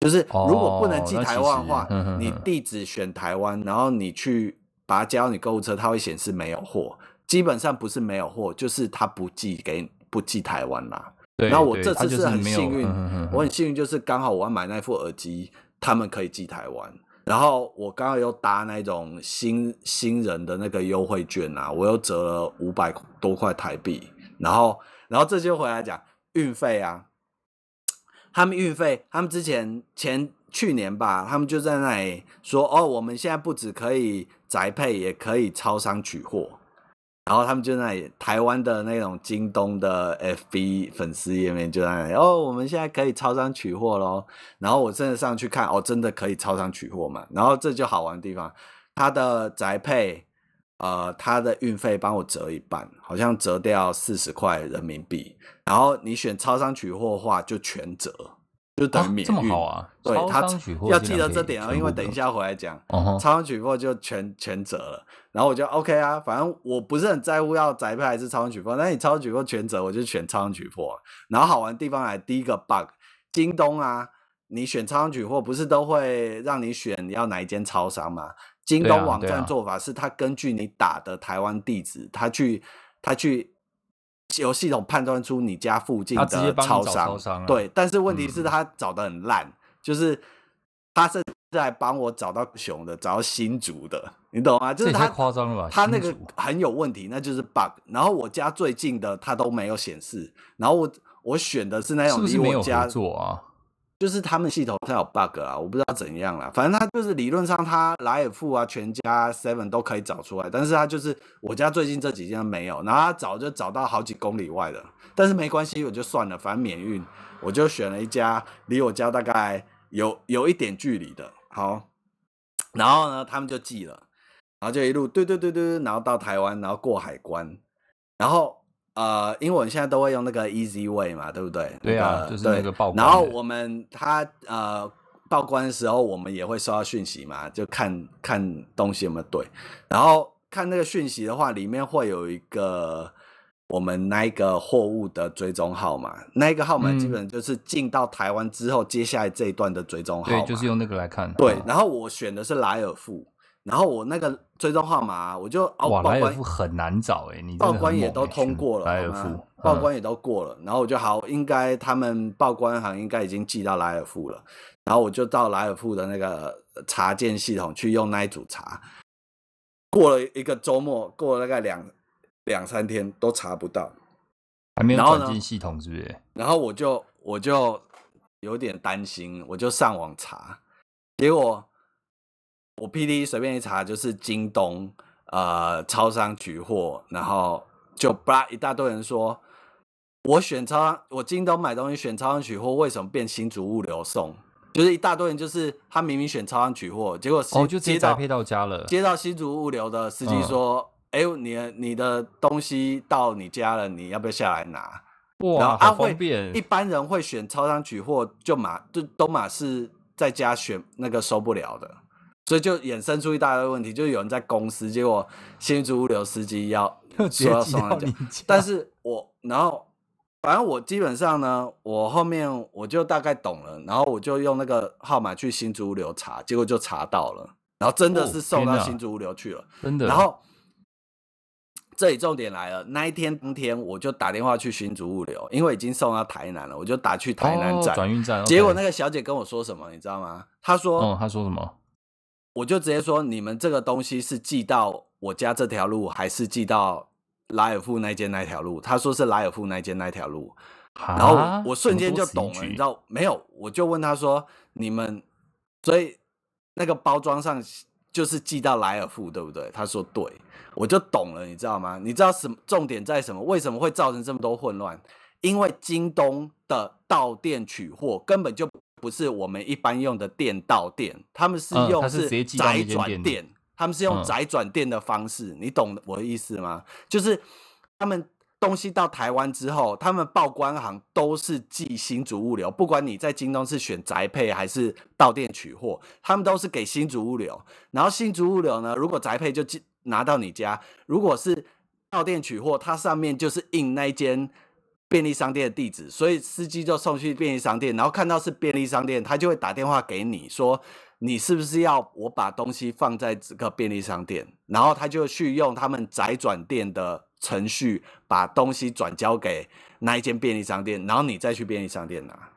就是如果不能寄台湾的话，哦、你 地址选台湾，然后你去把它加到你购物车，它会显示没有货。基本上不是没有货，就是它不寄给不寄台湾啦。然后我这次是很幸运，我很幸运，就是刚好我要买那副耳机，他们可以寄台湾。然后我刚好又搭那种新新人的那个优惠券啊，我又折了五百多块台币。然后，然后这就回来讲运费啊，他们运费，他们之前前去年吧，他们就在那里说，哦，我们现在不止可以宅配，也可以超商取货。然后他们就在那里，台湾的那种京东的 FB 粉丝页面就在那里哦，我们现在可以超商取货喽。然后我真的上去看，哦，真的可以超商取货嘛？然后这就好玩的地方，它的宅配，呃，它的运费帮我折一半，好像折掉四十块人民币。然后你选超商取货的话，就全折。就等于免运，啊，这么好啊！对，他要记得这点啊，因为等一下回来讲，超商取货就全全折了。然后我就 OK 啊，反正我不是很在乎要宅配还是超商取货，那你超商取货全责，我就选超商取货。然后好玩的地方来，第一个 bug，京东啊，你选超商取货不是都会让你选你要哪一间超商吗？京东网站做法是，他根据你打的台湾地址，他去他去。由系统判断出你家附近的超商，超商对，但是问题是他找的很烂，嗯、就是他是在帮我找到熊的，找到新竹的，你懂吗？就是他夸张了吧？他那个很有问题，那就是 bug。然后我家最近的他都没有显示，然后我我选的是那种离我家做啊。就是他们系统上有 bug 啊，我不知道怎样啦。反正他就是理论上他莱尔富啊、全家、Seven 都可以找出来，但是他就是我家最近这几间没有，然后他找就找到好几公里外的，但是没关系，我就算了，反正免运，我就选了一家离我家大概有有一点距离的。好，然后呢，他们就寄了，然后就一路对对对对，然后到台湾，然后过海关，然后呃，因为我们现在都会用那个 Easy Way 嘛，对不对？对啊，就是那个报关。然后我们他呃报关的时候，我们也会收到讯息嘛，就看看东西有没有对，然后看那个讯息的话，里面会有一个。我们那一个货物的追踪号码，那一个号码基本就是进到台湾之后，接下来这一段的追踪号码。对，就是用那个来看。对，然后我选的是莱尔富，然后我那个追踪号码，我就哇，莱尔富很难找哎，你报关也都通过了，莱尔富报关也都过了，然后我就好，应该他们报关行应该已经寄到莱尔富了，然后我就到莱尔富的那个查件系统去用那一组查，过了一个周末，过了大概两。两三天都查不到，还没有转进系统，是不是？然后我就我就有点担心，我就上网查，结果我 PD 随便一查就是京东呃超商取货，然后就叭一大堆人说，我选超商，我京东买东西选超商取货，为什么变新竹物流送？就是一大堆人，就是他明明选超商取货，结果哦就直接宅配到家了，接到新竹物流的司机说。嗯哎，你你的东西到你家了，你要不要下来拿？哇，然后好方便。一般人会选超商取货，就马就都马是在家选那个收不了的，所以就衍生出一大堆问题，就有人在公司，结果新竹物流司机要 说要送到家，但是我然后反正我基本上呢，我后面我就大概懂了，然后我就用那个号码去新竹物流查，结果就查到了，然后真的是送到新竹物流去了，真的，然后。这里重点来了，那一天当天我就打电话去新竹物流，因为已经送到台南了，我就打去台南站、哦、转运站。结果那个小姐跟我说什么，你知道吗？她说：“哦，她说什么？”我就直接说：“你们这个东西是寄到我家这条路，还是寄到莱尔富那间那条路？”她说是莱尔富那间那条路，然后我瞬间就懂了，你知道没有？我就问她说：“你们所以那个包装上就是寄到莱尔富，对不对？”她说：“对。”我就懂了，你知道吗？你知道什么重点在什么？为什么会造成这么多混乱？因为京东的到店取货根本就不是我们一般用的店到店，他们是用是宅转店，他们是用宅转店的方式，你懂我的意思吗？就是他们东西到台湾之后，他们报关行都是寄新竹物流，不管你在京东是选宅配还是到店取货，他们都是给新竹物流，然后新竹物流呢，如果宅配就寄。拿到你家，如果是到店取货，它上面就是印那间便利商店的地址，所以司机就送去便利商店，然后看到是便利商店，他就会打电话给你说，你是不是要我把东西放在这个便利商店，然后他就去用他们宅转店的程序把东西转交给那一间便利商店，然后你再去便利商店拿。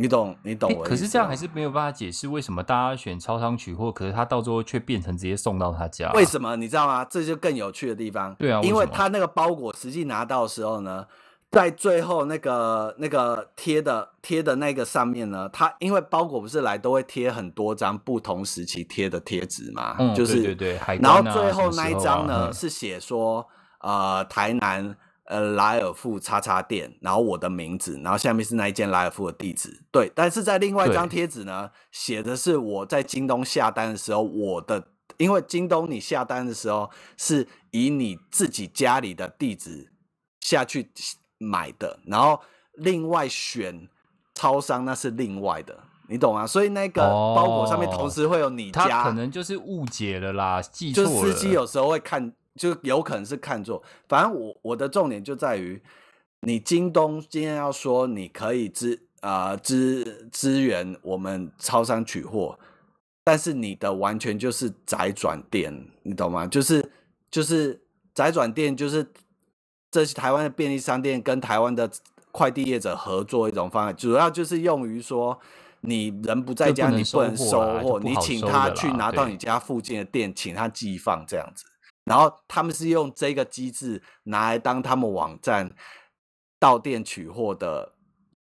你懂，你懂我。可是这样还是没有办法解释为什么大家选超商取货，可是他到最后却变成直接送到他家啊。为什么？你知道吗？这就更有趣的地方。对啊，因为他那个包裹实际拿到的时候呢，在最后那个那个贴的贴的那个上面呢，他因为包裹不是来都会贴很多张不同时期贴的贴纸嘛，嗯，就是对对对，然后最后那一张呢，啊，是写说呃台南。呃，莱尔富叉叉店，然后我的名字，然后下面是那一间莱尔富的地址，对。但是在另外一张贴纸呢，写的是我在京东下单的时候，我的，因为京东你下单的时候是以你自己家里的地址下去买的，然后另外选超商那是另外的，你懂吗？所以那个包裹上面同时会有你家，他可能就是误解了啦，记错了。就司机有时候会看。就有可能是看错，反正我我的重点就在于，你京东今天要说你可以支啊支支援我们超商取货，但是你的完全就是宅转店，你懂吗？就是就是宅转店，就是这些台湾的便利商店跟台湾的快递业者合作一种方案，主要就是用于说你人不在家，你不能收货，你请他去拿到你家附近的店，请他寄放这样子。然后他们是用这个机制拿来当他们网站到店取货的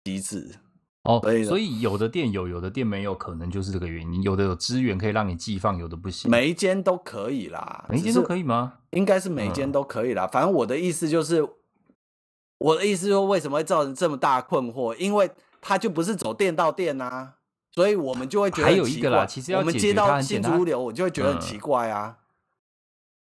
机制哦，所以所以有的店有，有的店没有，可能就是这个原因。有的有资源可以让你寄放，有的不行。每一间都可以啦，每一间都可以吗？应该是每一间都可以啦。嗯、反正我的意思就是，我的意思说，为什么会造成这么大困惑？因为他就不是走店到店啊，所以我们就会觉得奇怪。还有一个啦，其实要我们接到新竹物流，我就会觉得很奇怪啊。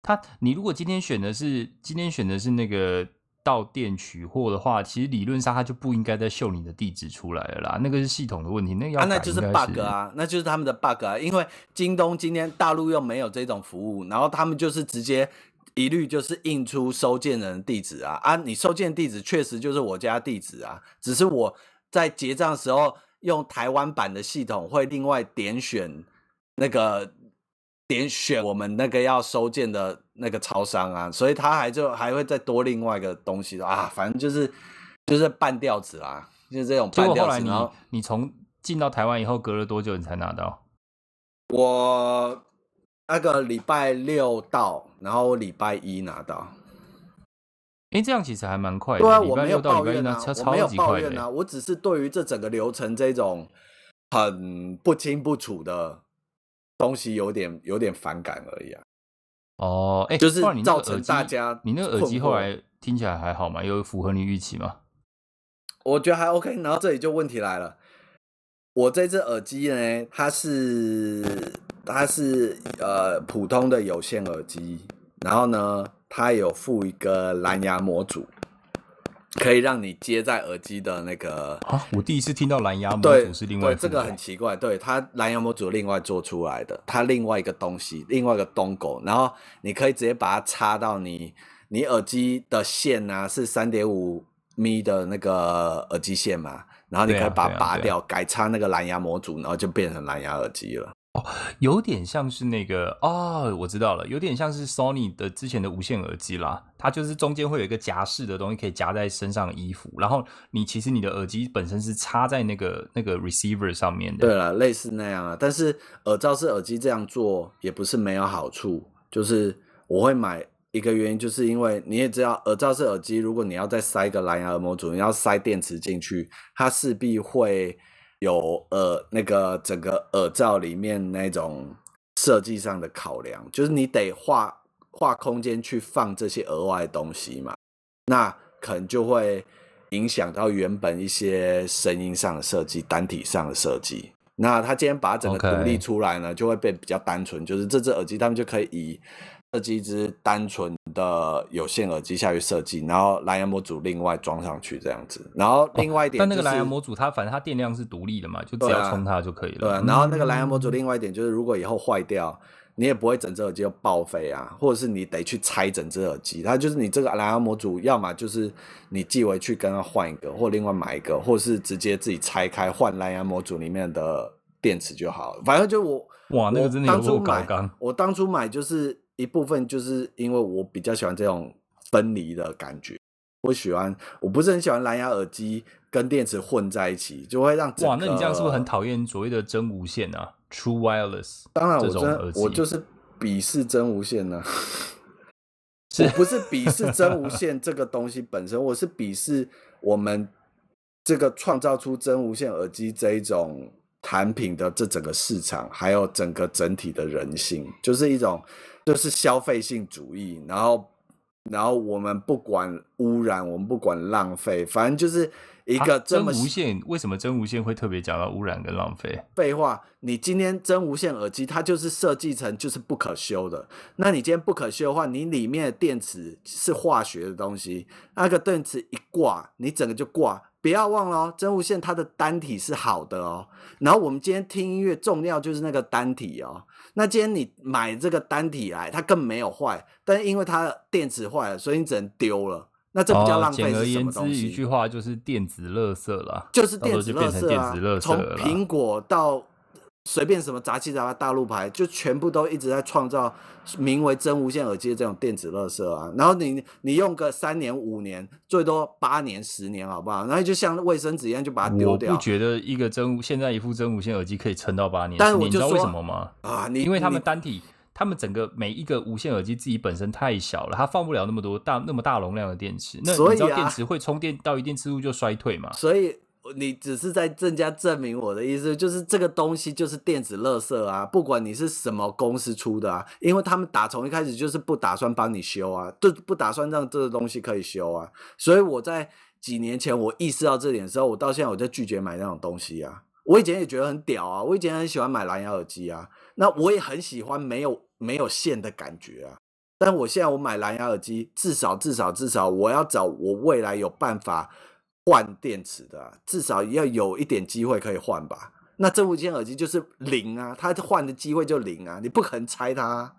他你如果今天选的是今天选的是那个到店取货的话，其实理论上他就不应该再秀你的地址出来了啦。那个是系统的问题，那个要、啊、那就是 bug 啊，那就是他们的 bug 啊。因为京东今天大陆又没有这种服务，然后他们就是直接一律就是印出收件人的地址啊啊，你收件地址确实就是我家地址啊，只是我在结账时候用台湾版的系统会另外点选那个。点选我们那个要收件的那个超商啊，所以他还就还会再多另外一个东西啊，反正就是就是半吊子啦，就是这种半吊子。你你从进到台湾以后，隔了多久你才拿到？我那个礼拜六到，然后礼拜一拿到。哎，这样其实还蛮快的。对啊，我没有抱怨啊，我没有抱怨啊，我只是对于这整个流程这种很不清不楚的。东西有点有点反感而已啊。哦，哎，就是造成大家你那个耳机后来听起来还好吗？有符合你预期吗？我觉得还 OK。然后这里就问题来了，我这只耳机呢，它是它是呃普通的有线耳机，然后呢，它有附一个蓝牙模组。可以让你接在耳机的那个啊，我第一次听到蓝牙模组是另外这个很奇怪，对，它蓝牙模组另外做出来的，它另外一个东西，另外一个东狗，然后你可以直接把它插到你你耳机的线啊，是三点五米的那个耳机线嘛，然后你可以把它拔掉，改插那个蓝牙模组，然后就变成蓝牙耳机了。哦，有点像是那个哦，我知道了，有点像是 Sony 的之前的无线耳机啦。它就是中间会有一个夹式的东西，可以夹在身上衣服。然后你其实你的耳机本身是插在那个那个 receiver 上面的。对了，类似那样啊。但是耳罩式耳机这样做也不是没有好处。就是我会买一个原因，就是因为你也知道，耳罩式耳机如果你要再塞一个蓝牙耳模组，你要塞电池进去，它势必会。有耳，那个整个耳罩里面那种设计上的考量，就是你得画画空间去放这些额外的东西嘛，那可能就会影响到原本一些声音上的设计、单体上的设计。那他今天把它整个独立出来呢.就会变比较单纯，就是这只耳机他们就可以以。设计一只单纯的有线耳机下去设计，然后蓝牙模组另外装上去这样子，然后另外一点、就是哦，但那个蓝牙模组它反正它电量是独立的嘛，就只要充它就可以了。对、啊，对啊、然后那个蓝牙模组另外一点就是，如果以后坏掉，你也不会整只耳机就报废啊，或者是你得去拆整只耳机。它就是你这个蓝牙模组，要么就是你寄回去跟它换一个，或另外买一个，或者是直接自己拆开换蓝牙模组里面的电池就好了。反正就我哇，那个真的有够高刚。我当初买就是。一部分就是因为我比较喜欢这种分离的感觉，我喜欢，我不是很喜欢蓝牙耳机跟电池混在一起，就会让哇，那你这样是不是很讨厌所谓的真无线啊？True Wireless？当然，我真我就是鄙视真无线呢、啊。我不是鄙视真无线这个东西本身，我是鄙视我们这个创造出真无线耳机这一种产品的这整个市场，还有整个整体的人性，就是一种。就是消费性主义，然后，然后我们不管污染，我们不管浪费，反正就是一个这么、啊、真无线。为什么真无线会特别讲到污染跟浪费？废话，你今天真无线耳机，它就是设计成就是不可修的。那你今天不可修的话，你里面的电池是化学的东西，那个电池一挂，你整个就挂。不要忘了哦，真无线它的单体是好的哦。然后我们今天听音乐重要就是那个单体哦。那今天你买这个单体来，它更没有坏，但是因为它电池坏了，所以你只能丢了。那这比较浪费是什么东西？简而言之，一句话就是电子垃圾了，就是电子垃圾啊。从从苹果到随便什么杂七杂八大陆牌，就全部都一直在创造名为真无线耳机的这种电子垃圾啊。然后你你用个三年五年，最多八年十年，好不好？然后就像卫生纸一样，就把它丢掉。我不觉得一个真无现在一副真无线耳机可以撑到八年。但是你知道为什么吗？啊，你因为他们单体，他们整个每一个无线耳机自己本身太小了，它放不了那么多大那么大容量的电池。那你知道电池会充电到一定次数就衰退嘛？所以。你只是在增加证明我的意思，就是这个东西就是电子垃圾啊，不管你是什么公司出的啊，因为他们打从一开始就是不打算帮你修啊，就不打算让这个东西可以修啊，所以我在几年前我意识到这点的时候，我到现在我就拒绝买那种东西啊。我以前也觉得很屌啊，我以前很喜欢买蓝牙耳机啊，那我也很喜欢没有没有线的感觉啊。但我现在我买蓝牙耳机，至少至少至少我要找我未来有办法换电池的，至少要有一点机会可以换吧。那这无线耳机就是零啊，它换的机会就零啊，你不可能拆它，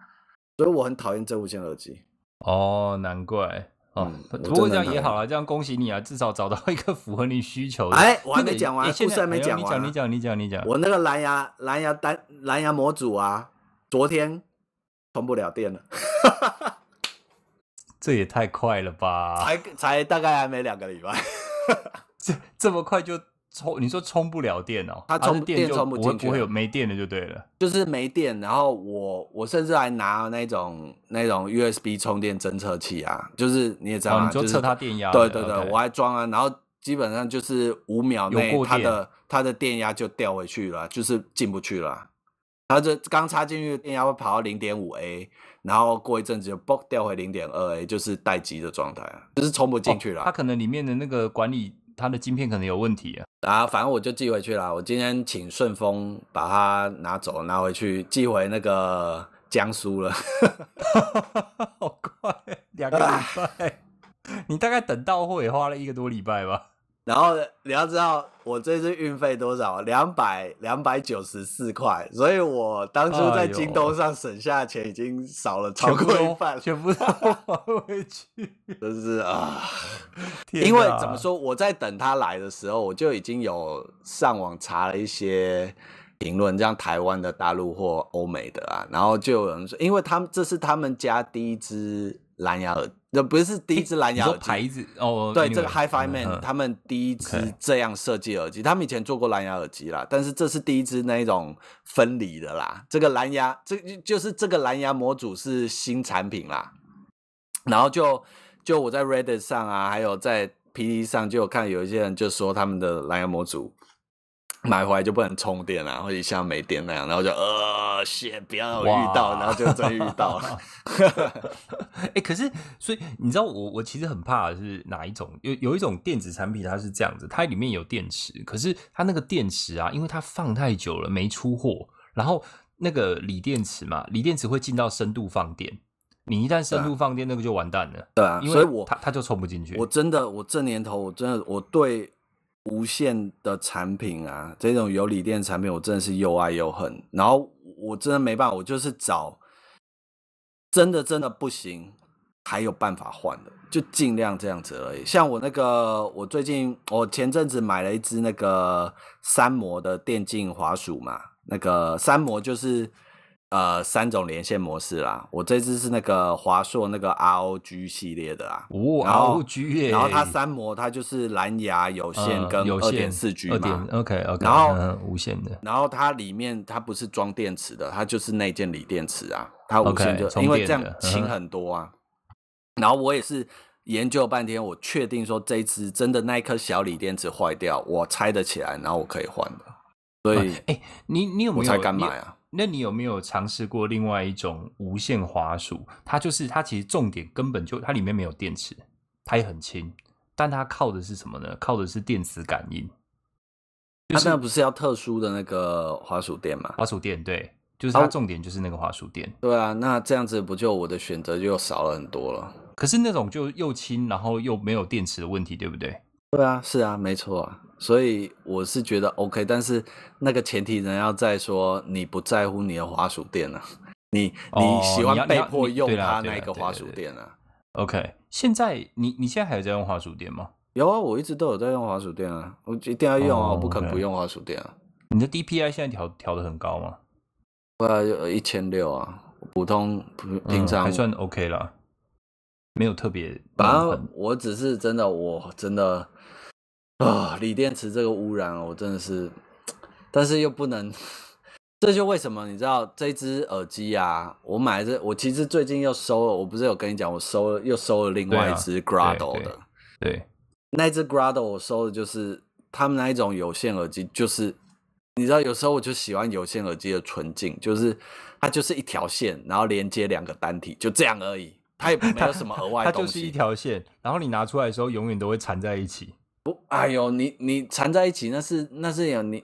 所以我很讨厌这无线耳机。哦，难怪。哦，不过这样也好了，这样恭喜你啊，至少找到一个符合你需求的。哎，我还没讲完，故事还没讲完。你讲，你讲，你讲。我那个蓝牙蓝牙单蓝牙模组啊，昨天充不了电了。这也太快了吧！才才大概还没两个礼拜，这这么快就。充你说充不了电哦，它充电充不进去，不会有没电的就对了。就是没电，然后我我甚至还拿那种那种 USB 充电侦测器啊，就是你也知道就测它电压、就是。对对对.我还装啊，然后基本上就是五秒内它的它的电压就掉回去了，就是进不去了。它这刚插进去的电压会跑到零点五 A，然后过一阵子就嘣掉回零点二 A，就是待机的状态啊，就是充不进去了、哦。它可能里面的那个管理。它的晶片可能有问题啊！啊，反正我就寄回去了。我今天请顺丰把它拿走，拿回去寄回那个江苏了。好快，两个礼拜。你大概等到货也花了一个多礼拜吧？然后你要知道，我这次运费多少？两百两百九十四块。所以我当初在京东上省下的钱已经少了超过一半，全部都还回去。真是啊！因为怎么说，我在等他来的时候，我就已经有上网查了一些评论，像台湾的、大陆或欧美的啊，然后就有人说，因为他们这是他们家第一只蓝牙耳。这不是第一只蓝牙耳机牌子哦，对，这个 Hi-Fi Man、嗯、他们第一支这样设计耳机，他们以前做过蓝牙耳机啦，但是这是第一只那一种分离的啦。这个蓝牙，这就是这个蓝牙模组是新产品啦。然后就就我在 Reddit 上啊，还有在 P D 上就有看有一些人就说他们的蓝牙模组。买回来就不能充电啊，或者像没电那样，然后就呃，谢不要遇到，然后就真遇到了。哎、欸，可是所以你知道我我其实很怕的是哪一种？有有一种电子产品它是这样子，它里面有电池，可是它那个电池啊，因为它放太久了没出货，然后那个锂电池嘛，锂电池会进到深度放电，你一旦深度放电，那个就完蛋了。对啊，因为我它它就充不进去。我真的，我这年头我真的我对。无线的产品啊，这种有锂电产品，我真的是又爱又恨。然后我真的没办法，我就是找真的真的不行，还有办法换的，就尽量这样子而已。像我那个，我最近我前阵子买了一只那个三模的电竞滑鼠嘛，那个三模就是。呃，三种连线模式啦。我这只是那个华硕那个 ROG 系列的啦。哦然后，ROG 耶。然后它三模它就是蓝牙有线跟二点四 G 嘛。OK OK。然后、嗯、无线的。然后它里面它不是装电池的，它就是内建锂电池啊。它无线就、因为这样轻很多啊、嗯。然后我也是研究半天，我确定说这一支真的那一颗小锂电池坏掉，我拆得起来，然后我可以换的。所以，哎、欸，你你有没有？我才敢买啊。那你有没有尝试过另外一种无线滑鼠？它就是它其实重点根本就它里面没有电池，它也很轻，但它靠的是什么呢？靠的是电磁感应。它那不是要特殊的那个滑鼠垫吗？滑鼠垫对，就是它重点就是那个滑鼠垫。对啊，那这样子不就我的选择就少了很多了？可是那种就又轻，然后又没有电池的问题，对不对？对啊，是啊，没错啊。所以我是觉得 OK，但是那个前提人要在说你不在乎你的滑鼠垫啊，你、哦、你喜欢被迫用它那个滑鼠垫啊？OK，现在你你现在还有在用滑鼠垫吗？有啊，我一直都有在用滑鼠垫啊，我一定要用啊，哦、我不可能不用滑鼠垫啊。你的 DPI 现在调调的很高吗？对啊，有一千六啊，普通平常、嗯、还算 OK 啦，没有特别。反正我只是真的，我真的。啊，锂电池这个污染，我真的是，但是又不能，这就为什么你知道这只耳机啊？我买这，我其实最近又收了，我不是有跟你讲，我收了又收了另外一只 Grado 的，对，对对那只 Grado 我收的就是他们那一种有线耳机，就是你知道，有时候我就喜欢有线耳机的纯净，就是它就是一条线，然后连接两个单体，就这样而已，它也没有什么额外的东西，它就是一条线，然后你拿出来的时候，永远都会缠在一起。不，哎呦，你你缠在一起，那是那是有你，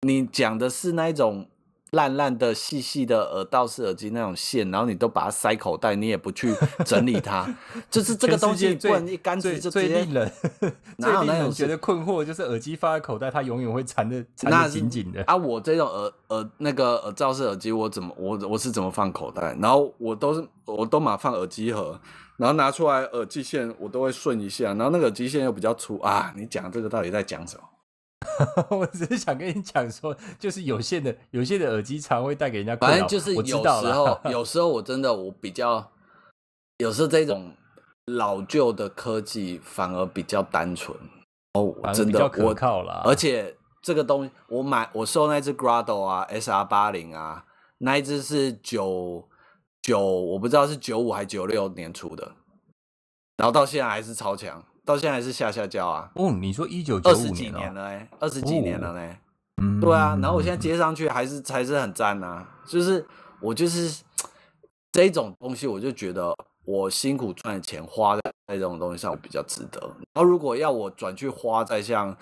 你讲的是那一种烂烂的、细细的耳道式耳机那种线，然后你都把它塞口袋，你也不去整理它，就是这个东西不能一竿子就直接。最令人 最令人觉得困惑，就是耳机放在口袋，它永远会缠的紧紧的。啊，我这种耳耳那个耳罩式耳机，我怎么我我是怎么放口袋？然后我都是我都嘛放耳机盒，然后拿出来耳机线，我都会顺一下，然后那个耳机线又比较粗啊。你讲这个到底在讲什么？我只是想跟你讲说，就是有线的有线的耳机常会带给人家困扰。反正就是有时候，有时候我真的我比较，有时候这种老旧的科技反而比较单纯哦，真的可靠啦。而且这个东西我买我收那只 Grado 啊，SR 八零啊，那一只是九九，我不知道是九五还是九六年出的，然后到现在还是超强。到现在还是下下焦啊！哦，你说一九九五年，二十几年了哎，二十几年了呢。嗯，对啊，然后我现在接上去还是还是很赞啊。就是我就是这种东西，我就觉得我辛苦赚的钱花在这种东西上，我比较值得。然后如果要我转去花在像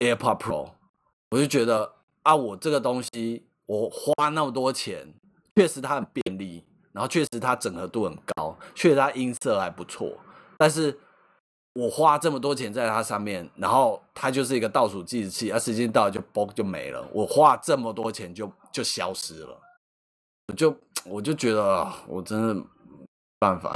AirPod Pro，我就觉得啊，我这个东西我花那么多钱，确实它很便利，然后确实它整合度很高，确实它音色还不错，但是。我花这么多钱在它上面，然后它就是一个倒数计时器，而时间到了就嘣就没了。我花这么多钱就就消失了，我就我就觉得我真的没办法，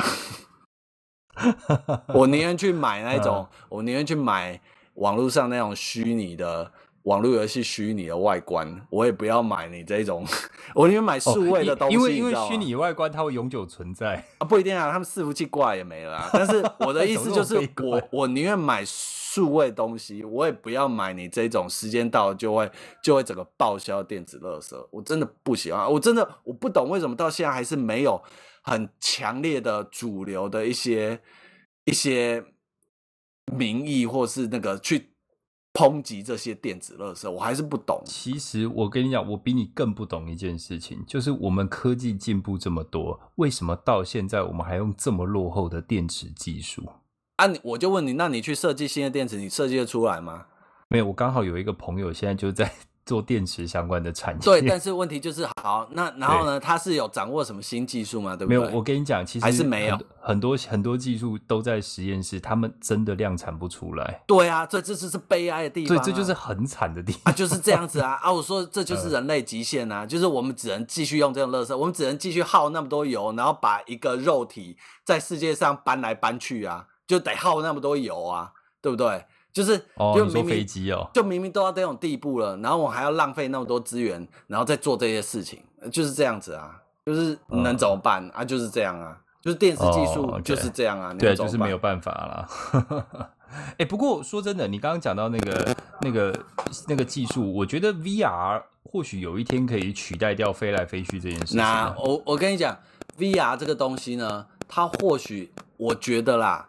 我宁愿去买那种，我宁愿去买网络上那种虚拟的。网络游戏虚拟的外观，我也不要买你这种，我宁愿买数位的东西。因为因为虚拟外观它会永久存在啊，不一定啊，他们伺服器挂也没了啊。但是我的意思就是我，我我宁愿买数位东西，我也不要买你这种时间到了就会就会整个报销电子垃圾。我真的不喜欢，我真的我不懂为什么到现在还是没有很强烈的主流的一些一些民意，或是那个去。抨击这些电子垃圾，我还是不懂。其实我跟你讲，我比你更不懂一件事情，就是我们科技进步这么多，为什么到现在我们还用这么落后的电池技术？啊，我就问你，那你去设计新的电池，你设计得出来吗？没有，我刚好有一个朋友现在就在。做电池相关的产业，对，但是问题就是，好，那然后呢？他是有掌握什么新技术吗？对不对？没有，我跟你讲，其实还是没有很多很多技术都在实验室，他们真的量产不出来。对啊，这这就是悲哀的地方，对，这就是很惨的地方啊，就是这样子啊 啊！我说这就是人类极限啊，就是我们只能继续用这种垃圾，我们只能继续耗那么多油，然后把一个肉体在世界上搬来搬去啊，就得耗那么多油啊，对不对？就是，就明明飞机哦，就明明都到这种地步了，然后我还要浪费那么多资源，然后再做这些事情，就是这样子啊，就是能怎么办啊？就是这样啊，就是电视技术就是这样啊，对，就是没有办法了。哎，不过说真的，你刚刚讲到那个那个那个技术，我觉得 VR 或许有一天可以取代掉飞来飞去这件事情。那我我跟你讲，VR 这个东西呢，它或许我觉得啦。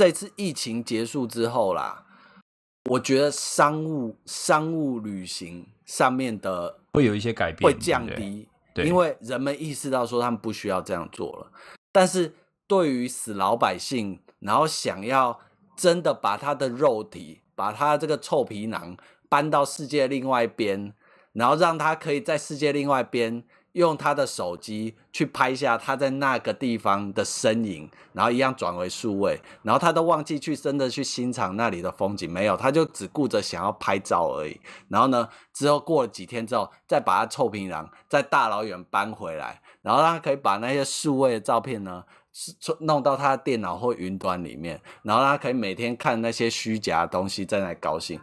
这次疫情结束之后啦，我觉得商务商务旅行上面的会有一些改变，会降低，因为人们意识到说他们不需要这样做了。但是对于死老百姓，然后想要真的把他的肉体，把他这个臭皮囊搬到世界另外一边，然后让他可以在世界另外一边。用他的手机去拍下他在那个地方的身影，然后一样转为数位，然后他都忘记去真的去欣赏那里的风景，没有，他就只顾着想要拍照而已。然后呢，之后过了几天之后，再把他臭皮囊再大老远搬回来，然后他可以把那些数位的照片呢，弄到他的电脑或云端里面，然后他可以每天看那些虚假的东西，在那高兴。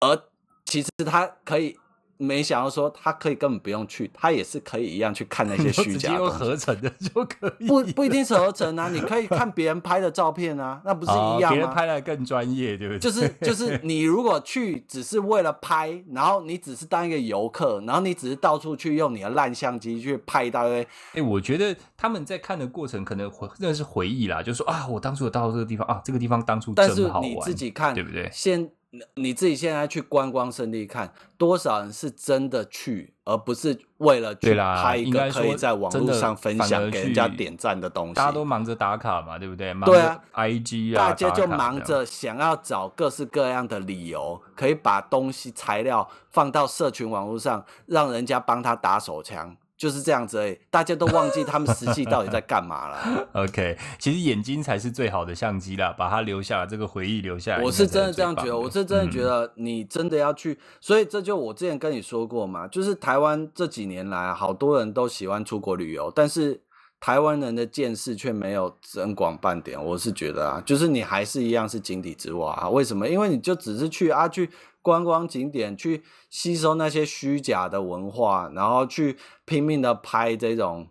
而其实他可以。没想到说他可以根本不用去，他也是可以一样去看那些 虚假合成的就可以。不不一定是合成啊，你可以看别人拍的照片啊，那不是一样吗？别人拍的更专业，对不对？就是就是你如果去只是为了拍，然后你只是当一个游客，然后你只是到处去用你的烂相机去拍一大堆。哎，我觉得他们在看的过程可能回那是回忆啦，就是说啊，我当初有到这个地方啊，这个地方当初真好玩。但是你自己看，对不对？现你自己现在去观光胜地看，多少人是真的去，而不是为了去拍一个可以在网络上分享给人家点赞的东西。大家都忙着打卡嘛，对不对？对啊，IG 啊，大家就忙着想要找各式各样的理由，可以把东西材料放到社群网络上，让人家帮他打手枪。就是这样子诶，大家都忘记他们实际到底在干嘛了。OK，其实眼睛才是最好的相机啦，把它留下来，这个回忆留下来。我是真的这样觉得，我是真的觉得你真的要去，嗯、所以这就我之前跟你说过嘛，就是台湾这几年来，好多人都喜欢出国旅游，但是台湾人的见识却没有增广半点。我是觉得啊，就是你还是一样是井底之蛙啊。为什么？因为你就只是去啊去。观光景点去吸收那些虚假的文化，然后去拼命的拍这种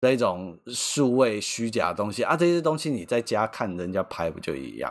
这种数位虚假东西啊，这些东西你在家看人家拍不就一样？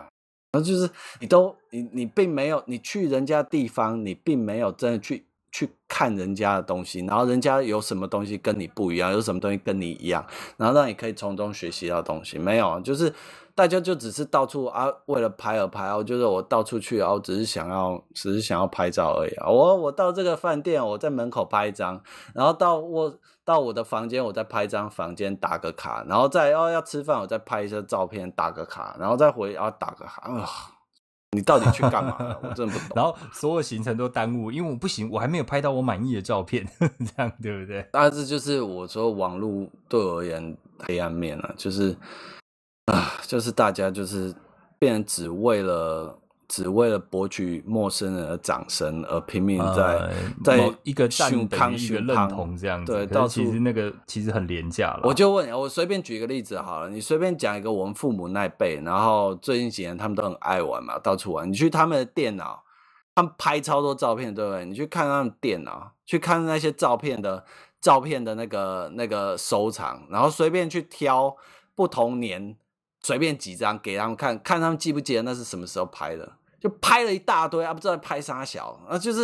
然后就是你都你你并没有你去人家地方，你并没有真的去去看人家的东西，然后人家有什么东西跟你不一样，有什么东西跟你一样，然后让你可以从中学习到东西，没有就是。大家就只是到处啊，为了拍而拍，我就是我到处去，然后只是想要，只是想要拍照而已。我我到这个饭店，我在门口拍一张，然后到我到我的房间，我再拍一张房间打个卡，然后再哦要吃饭，我再拍一些照片打个卡，然后再回啊打个卡。啊，你到底去干嘛？我真的不懂。然后所有行程都耽误，因为我不行，我还没有拍到我满意的照片，这样对不对？但是就是我说网络对我而言黑暗面了，就是。啊，就是大家就是变成只为了只为了博取陌生人的掌声而拼命在、呃、在一个赞等于一个认同这样子，对，到其实那个其实很廉价了。我就问你，我随便举一个例子好了，你随便讲一个我们父母那一辈，然后最近几年他们都很爱玩嘛，到处玩。你去他们的电脑，他们拍超多照片，对不对？你去看他们电脑，去看那些照片的照片的那个那个收藏，然后随便去挑不同年。随便几张给他们看看，他们记不记得那是什么时候拍的？就拍了一大堆啊，不知道拍啥小啊，就是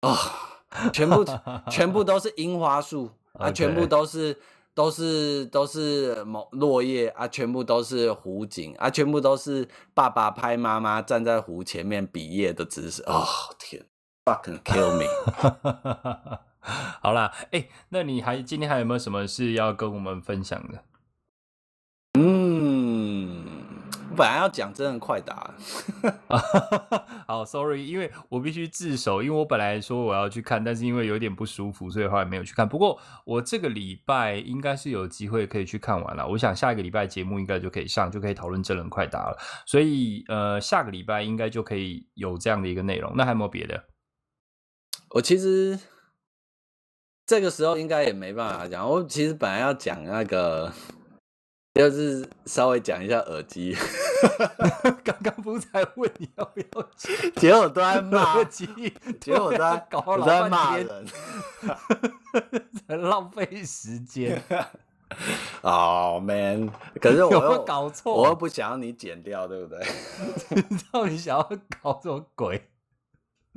啊、哦，全部 全部都是樱花树啊全部都是都是都是某落叶啊，全部都是湖景啊，全部都是爸爸拍妈妈站在湖前面比耶的姿势。哦天，fucking kill me！好啦，哎、欸，那你还今天还有没有什么事要跟我们分享的？本来要讲真人快打，好，sorry，因为我必须自首，因为我本来说我要去看，但是因为有点不舒服，所以后来没有去看。不过我这个礼拜应该是有机会可以去看完了。我想下一个礼拜节目应该就可以上，就可以讨论真人快打了。所以呃，下个礼拜应该就可以有这样的一个内容。那还有没有别的？我其实这个时候应该也没办法讲。我其实本来要讲那个。就是稍微讲一下耳机，刚刚不是才问你要不要讲，结果都在骂耳机，结果都在搞我在骂人，很浪费时间。哦、oh, man，可是我又搞错，我又不想要你剪掉，对不对？到底想要搞什么鬼？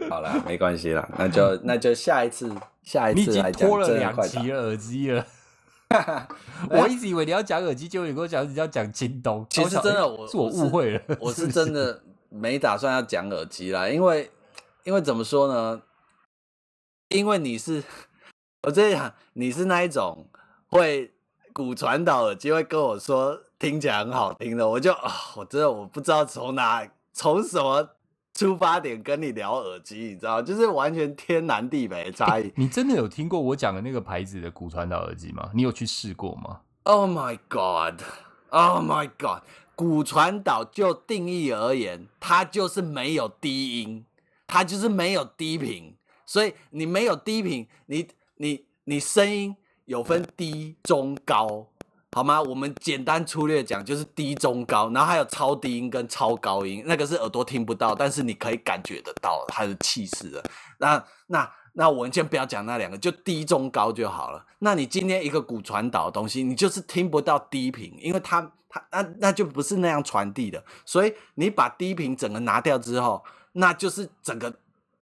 好了，没关系了，那就那就下一次，下一次来讲。拖了两期耳机了。我一直以为你要讲耳机，结果你跟我讲你要讲京东。其实真的，我是我误会了，我是真的没打算要讲耳机啦，因为因为怎么说呢？因为你是我这样，你是那一种会骨传导耳机，会跟我说听起来很好听的，我就啊，我真的我不知道从哪从什么。出发点跟你聊耳机，你知道，就是完全天南地北的差异。你真的有听过我讲的那个牌子的骨传导耳机吗？你有去试过吗？Oh my god！Oh my god！骨传导就定义而言，它就是没有低音，它就是没有低频，所以你没有低频，你你你声音有分低、中、高。好吗？我们简单粗略讲，就是低、中、高，然后还有超低音跟超高音，那个是耳朵听不到，但是你可以感觉得到它的气势的。那、那、那我们先不要讲那两个，就低、中、高就好了。那你今天一个骨传导的东西，你就是听不到低频，因为它、它、那、那就不是那样传递的。所以你把低频整个拿掉之后，那就是整个、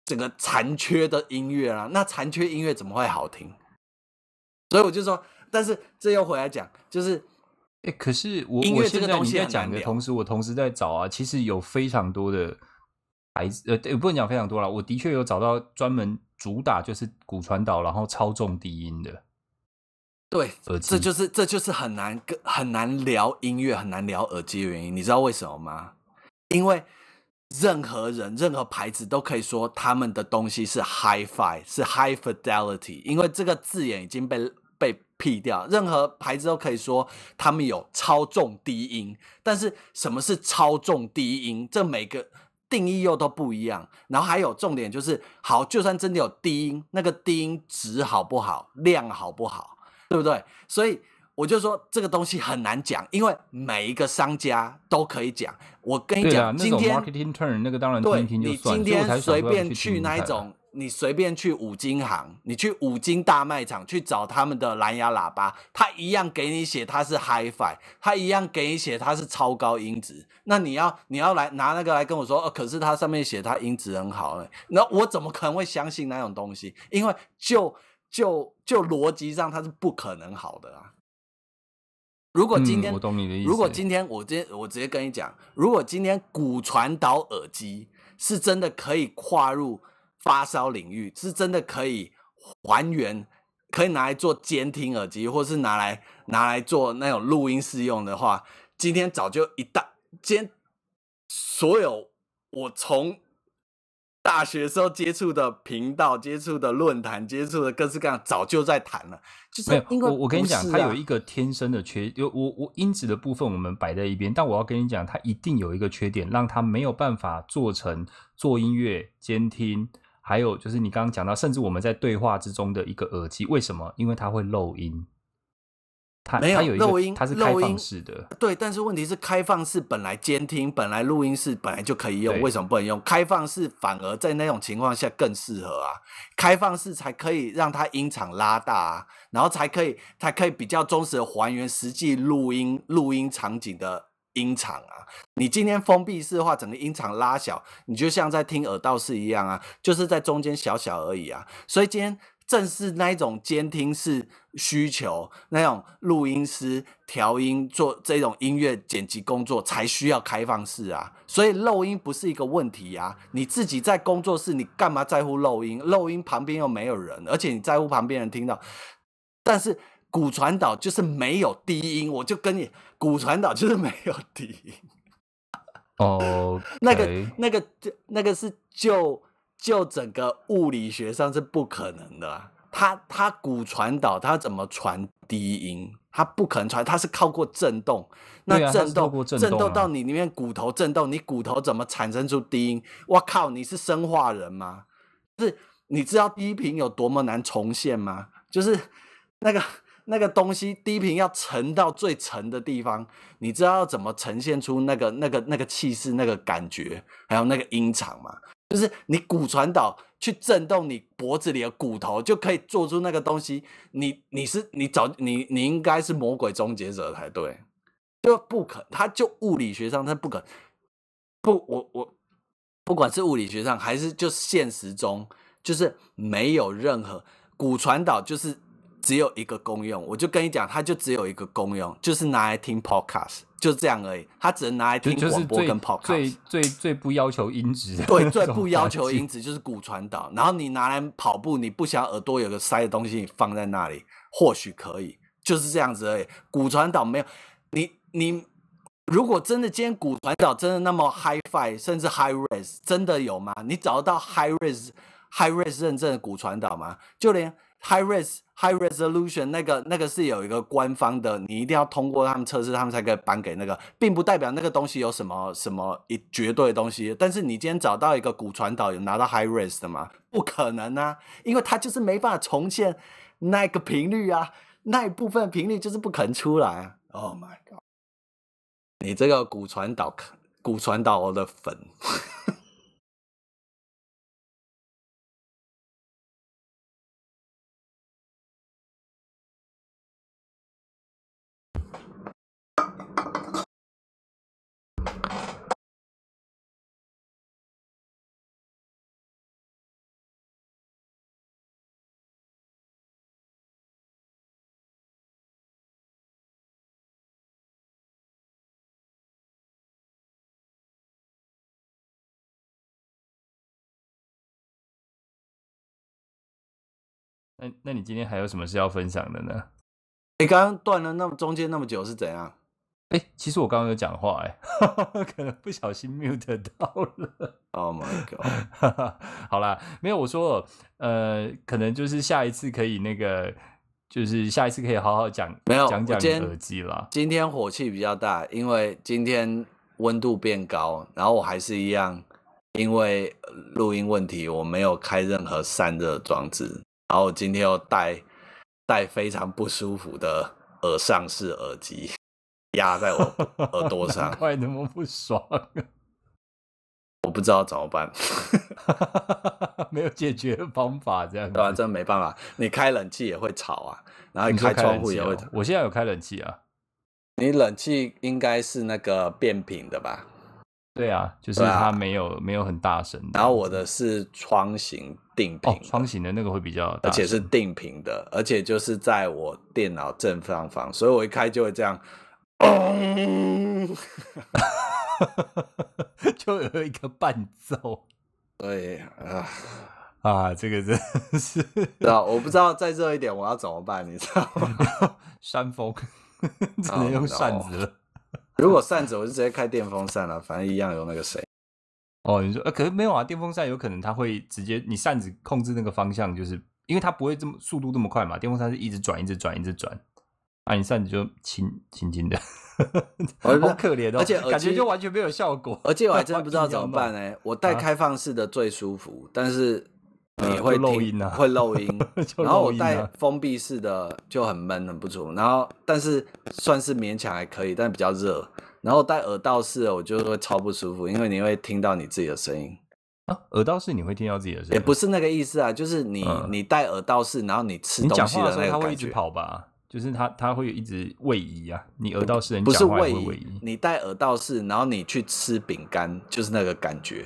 整个残缺的音乐啦。那残缺音乐怎么会好听？所以我就说。但是这又回来讲，就是，哎、欸，可是我音乐这个东西在讲的同时，我同时在找啊，其实有非常多的牌子，呃，也，不能讲非常多了。我的确有找到专门主打就是骨传导，然后超重低音的。对，这就是这就是很难跟很难聊音乐，很难聊耳机的原因。你知道为什么吗？因为任何人、任何牌子都可以说他们的东西是 Hi-Fi，是 High Fidelity，因为这个字眼已经被被辟掉。任何牌子都可以说他们有超重低音，但是什么是超重低音？这每个定义又都不一样。然后还有重点就是，好，就算真的有低音，那个低音值好不好，量好不好？对不对？所以我就说这个东西很难讲，因为每一个商家都可以讲。我跟你讲，今天 marketing turn 那个当然对，你今天随便去那一种，你随便去五金行，你去五金大卖场去找他们的蓝牙喇叭，他一样给你写它是 Hi-Fi，他一样给你写它是超高音质。那你要你要来拿那个来跟我说，哦，可是它上面写它音质很好，呢，那我怎么可能会相信那种东西？因为就就就逻辑上，它是不可能好的啊！如果今天，嗯、我懂你的意思。如果今天我直接我直接跟你讲，如果今天骨传导耳机是真的可以跨入发烧领域，是真的可以还原，可以拿来做监听耳机，或是拿来拿来做那种录音室用的话，今天早就一大，今天所有我从。大学时候接触的频道、接触的论坛、接触的各式各样，早就在谈了。就是因为、啊、我我跟你讲，它有一个天生的缺，有我我音质的部分我们摆在一边，但我要跟你讲，它一定有一个缺点，让它没有办法做成做音乐、监听，还有就是你刚刚讲到，甚至我们在对话之中的一个耳机，为什么？因为它会漏音。它没有，有漏音，它是开放式的。对，但是问题是，开放式本来监听、本来录音室本来就可以用，为什么不能用？开放式反而在那种情况下更适合啊！开放式才可以让它音场拉大啊，然后才可以才可以比较忠实的还原实际录音录音场景的音场啊！你今天封闭式的话，整个音场拉小，你就像在听耳道式一样啊，就是在中间小小而已啊！所以今天。正是那一种监听式需求，那种录音师调音做这种音乐剪辑工作才需要开放式啊，所以漏音不是一个问题啊。你自己在工作室，你干嘛在乎漏音？漏音旁边又没有人，而且你在乎旁边人听到。但是骨传导就是没有低音，我就跟你骨传导就是没有低音。哦，那个那个那个是就。就整个物理学上是不可能的啊，它它骨传导它怎么传低音？它不可能传，它是靠过震动。那震动震动到你里面骨头震动，你骨头怎么产生出低音？我靠，你是生化人吗？是，你知道低频有多么难重现吗？就是那个那个东西，低频要沉到最沉的地方，你知道要怎么呈现出那个那个那个气势、那个感觉，还有那个音场吗？就是你骨传导去震动你脖子里的骨头，就可以做出那个东西。你你是你找你你应该是魔鬼终结者才对，就不可，它就物理学上它不可，不我我不管是物理学上还是就现实中，就是没有任何骨传导就是。只有一个功用，我就跟你讲，它就只有一个功用，就是拿来听 podcast，就这样而已。它只能拿来听广播跟 podcast，最最最，不要求音质。对，最不要求音质就是骨传导。然后你拿来跑步，你不想耳朵有个塞的东西，你放在那里或许可以，就是这样子而已。骨传导没有你你，如果真的今天骨传导真的那么 Hi-Fi 甚至 High Res，真的有吗？你找得到 High Res High Res 认证的骨传导吗？就连 High Res High resolution 那个那个是有一个官方的，你一定要通过他们测试，他们才可以颁给那个，并不代表那个东西有什么什么一绝对的东西。但是你今天找到一个骨传导有拿到 high res 的吗？不可能啊，因为它就是没办法重现那个频率啊，那一部分频率就是不可能出来啊。Oh my god！你这个骨传导，骨传导我的粉。那那你今天还有什么事要分享的呢？你刚刚断了那么中间那么久是怎样？哎、欸，其实我刚刚有讲话、欸，哎，可能不小心 mute 到了。Oh my god！好啦，没有我说，呃，可能就是下一次可以那个，就是下一次可以好好讲，没有讲讲耳机啦。今天火气比较大，因为今天温度变高，然后我还是一样，因为录音问题，我没有开任何散热装置，然后我今天又戴戴非常不舒服的耳上式耳机。压在我 耳朵上，怪那么不爽，啊我不知道怎么办，没有解决方法，这样对啊，真没办法。你开冷气也会吵啊，然后你开窗户也会吵。我现在有开冷气啊，你冷气应该是那个变频的吧？对啊，就是它没有没有很大声。然后我的是窗型定频，哦，窗型的那个会比较大，而且是定频的，而且就是在我电脑正上方，所以我一开就会这样。就有一个伴奏，对啊啊，这个真是啊，我不知道再热一点我要怎么办，你知道吗？扇风只能用扇子了。如果扇子，我就直接开电风扇了，反正一样有那个谁。哦，你说呃，可是没有啊，电风扇有可能它会直接你扇子控制那个方向，就是因为它不会这么速度这么快嘛，电风扇是一直转，一直转，一直转。啊，你扇子就轻轻轻的，好可怜哦，而且感觉就完全没有效果。而且我还真的不知道 怎么办呢。我戴开放式的最舒服，啊、但是你会漏音啊，会漏音。然后我戴封闭式的就很闷，很不舒服。然后但是算是勉强还可以，但比较热。然后戴耳道式的我就会超不舒服，因为你会听到你自己的声音。啊，耳道式你会听到自己的声音？也不是那个意思啊，就是你、嗯、你戴耳道式，然后你吃东西的那个感觉，它会一直跑吧。就是它，它会一直位移啊。你耳道式人不是位移，你戴耳道式，然后你去吃饼干，就是那个感觉，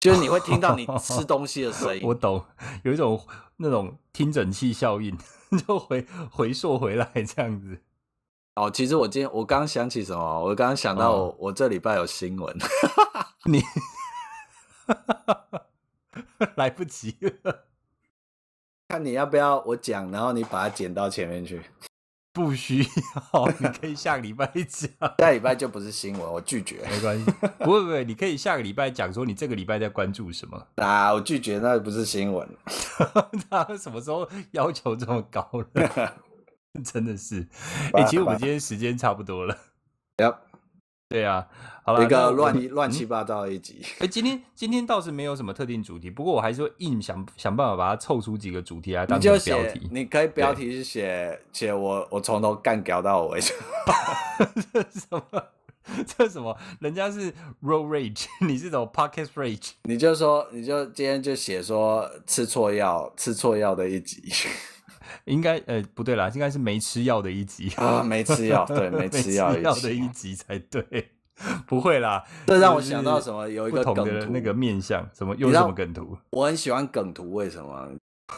就是你会听到你吃东西的声音。我懂，有一种那种听诊器效应，就回回溯回来这样子。哦，其实我今天我刚想起什么，我刚刚想到我、哦、我这礼拜有新闻，你来不及了。看你要不要我讲，然后你把它剪到前面去。不需要，你可以下个礼拜讲。下礼拜就不是新闻，我拒绝。没关系，不会不会，你可以下个礼拜讲说你这个礼拜在关注什么。啊，我拒绝，那不是新闻。他什么时候要求这么高了？真的是。哎、欸，其实我们今天时间差不多了。Yep. 对啊，好了，一个乱乱七八糟的一集。哎、嗯欸，今天今天倒是没有什么特定主题，不过我还是会硬想想办法把它凑出几个主题来当成标题。你，你可以标题是写写我我从头干屌到尾。这是什么？这是什么？人家是 road rage，你是种 podcast rage。你就说，你就今天就写说吃错药，吃错药的一集。应该呃不对啦，应该是没吃药的一集啊，没吃药，对，没吃药的一集才对，不会啦。这让我想到什么？有一个不同的那个面相，什么有什么梗图？我很喜欢梗图，为什么？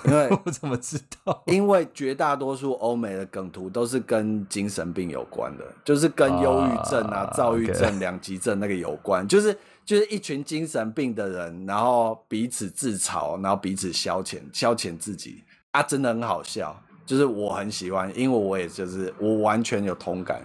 因为 我怎么知道？因为绝大多数欧美的梗图都是跟精神病有关的，就是跟忧郁症啊、躁郁症、两极症那个有关，就是就是一群精神病的人，然后彼此自嘲，然后彼此消遣，消遣自己。啊，真的很好笑，就是我很喜欢，因为我也就是我完全有同感，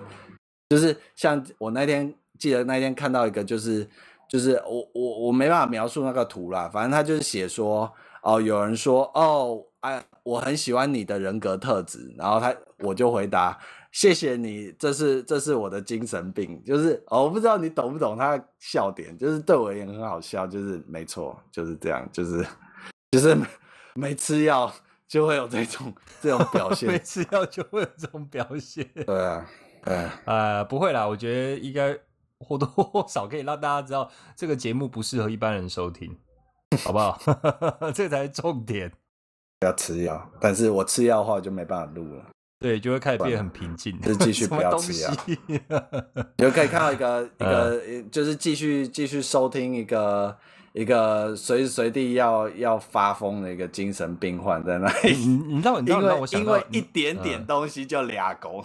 就是像我那天记得那天看到一个，就是就是我我我没办法描述那个图啦，反正他就是写说哦，有人说哦，哎，我很喜欢你的人格特质，然后他我就回答谢谢你，这是这是我的精神病，就是哦，我不知道你懂不懂他的笑点，就是对我而言很好笑，就是没错，就是这样，就是就是没吃药。就会有这种这种表 现，没吃药就会有这种表现。对啊，呃，不会啦，我觉得应该或多或少可以让大家知道这个节目不适合一般人收听，好不好？这才是重点。要吃药，但是我吃药的话就没办法录了。对，就会开始变得很平静，就是继续不要吃药。你就可以看到一个一个，就是继续继续收听一个。一个随时随地要要发疯的一个精神病患在那里，你你知道你知道我想到，因为一点点东西就俩狗，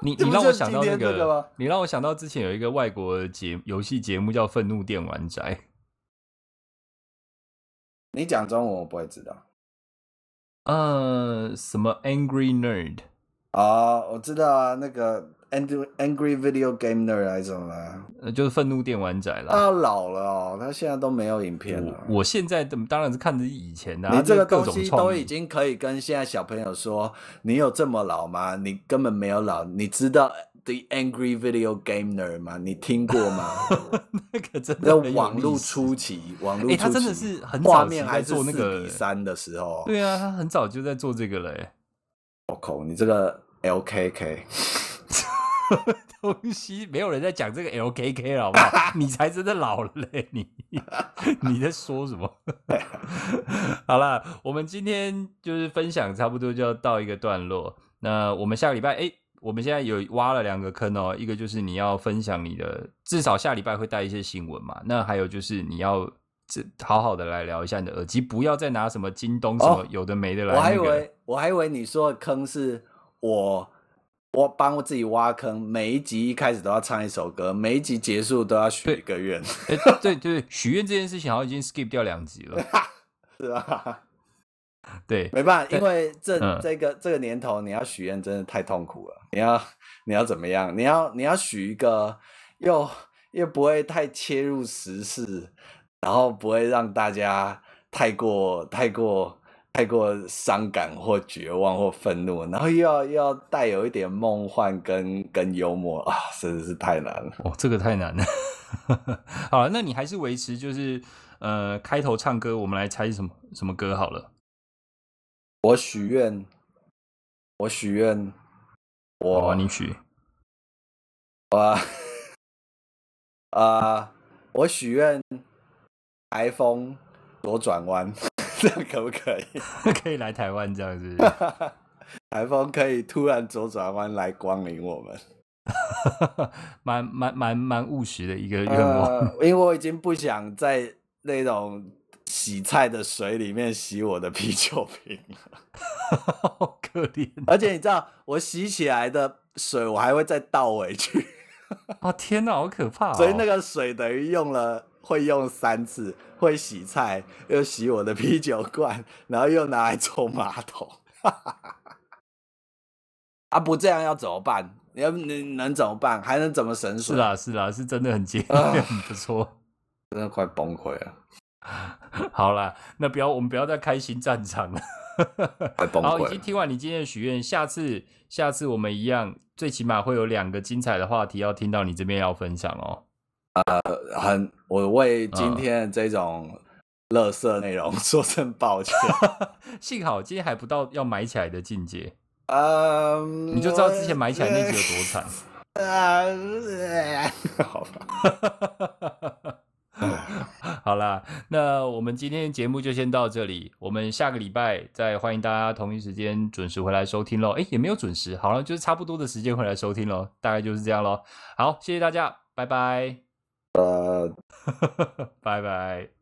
你 你让我想到那个，你让我想到之前有一个外国节游戏节目叫《愤怒电玩宅》，你讲中文我不会知道。呃，什么 Angry Nerd？啊，我知道啊，那个 Angry Angry Video Game Nerd 还是什么？呃，就是愤怒电玩仔啦。他老了哦，他现在都没有影片了。我，我现在当然是看着以前的、啊。你这个东西都已经可以跟现在小朋友说，你有这么老吗？你根本没有老，你知道？The Angry Video Game Nerd 吗？你听过吗？那个真的网络初期，网络初期，他真的是很早期在做那个三的时候。对啊，他很早就在做这个了。我靠，你这个 LKK 东西，没有人在讲这个 LKK 了，好不好？你才真的老了嘞！你你在说什么？好了，我们今天就是分享，差不多就要到一个段落。那我们下个礼拜，哎。我们现在有挖了两个坑哦，一个就是你要分享你的，至少下礼拜会带一些新闻嘛。那还有就是你要这好好的来聊一下你的耳机，不要再拿什么京东什么有的没的来、那个。我还以为我还以为你说的坑是我我帮我自己挖坑，每一集一开始都要唱一首歌，每一集结束都要许一个愿。对对对，许愿这件事情好像已经 skip 掉两集了，是吧？对，没办法，因为这、嗯、这个这个年头，你要许愿真的太痛苦了。你要你要怎么样？你要你要许一个又又不会太切入时事，然后不会让大家太过太过太过伤感或绝望或愤怒，然后又要又要带有一点梦幻跟跟幽默啊，真的是太难了。哦，这个太难了。好了，那你还是维持就是呃开头唱歌，我们来猜什么什么歌好了。我许愿，我许愿，我帮你许，我 啊，我许愿，iPhone 左转弯，这样可不可以？可以来台湾这样子，iPhone 可以突然左转弯来光临我们，蛮蛮蛮蛮务实的一个愿望，呃，因为我已经不想在那种。洗菜的水里面洗我的啤酒瓶了，好可怜。而且你知道，我洗起来的水，我还会再倒回去。啊天哪，好可怕哦！所以那个水等于用了，会用三次，会洗菜，又洗我的啤酒罐，然后又拿来冲马桶。啊，不这样要怎么办？你要你能怎么办？还能怎么省水？是啦，是啦，是真的很节约，很不错，真的快崩溃了。好啦，那不要，我们不要再开新战场了。好，已经听完你今天的许愿，下次，下次我们一样，最起码会有两个精彩的话题要听到你这边要分享哦。呃，很，我为今天的这种垃圾内容 说声抱歉。幸好今天还不到要埋起来的境界。嗯，你就知道之前埋起来那集有多惨。啊，好吧。好啦，那我们今天的节目就先到这里。我们下个礼拜再欢迎大家同一时间准时回来收听喽。哎，也没有准时，好了，就是差不多的时间回来收听喽。大概就是这样喽。好，谢谢大家，拜拜。呃，拜拜。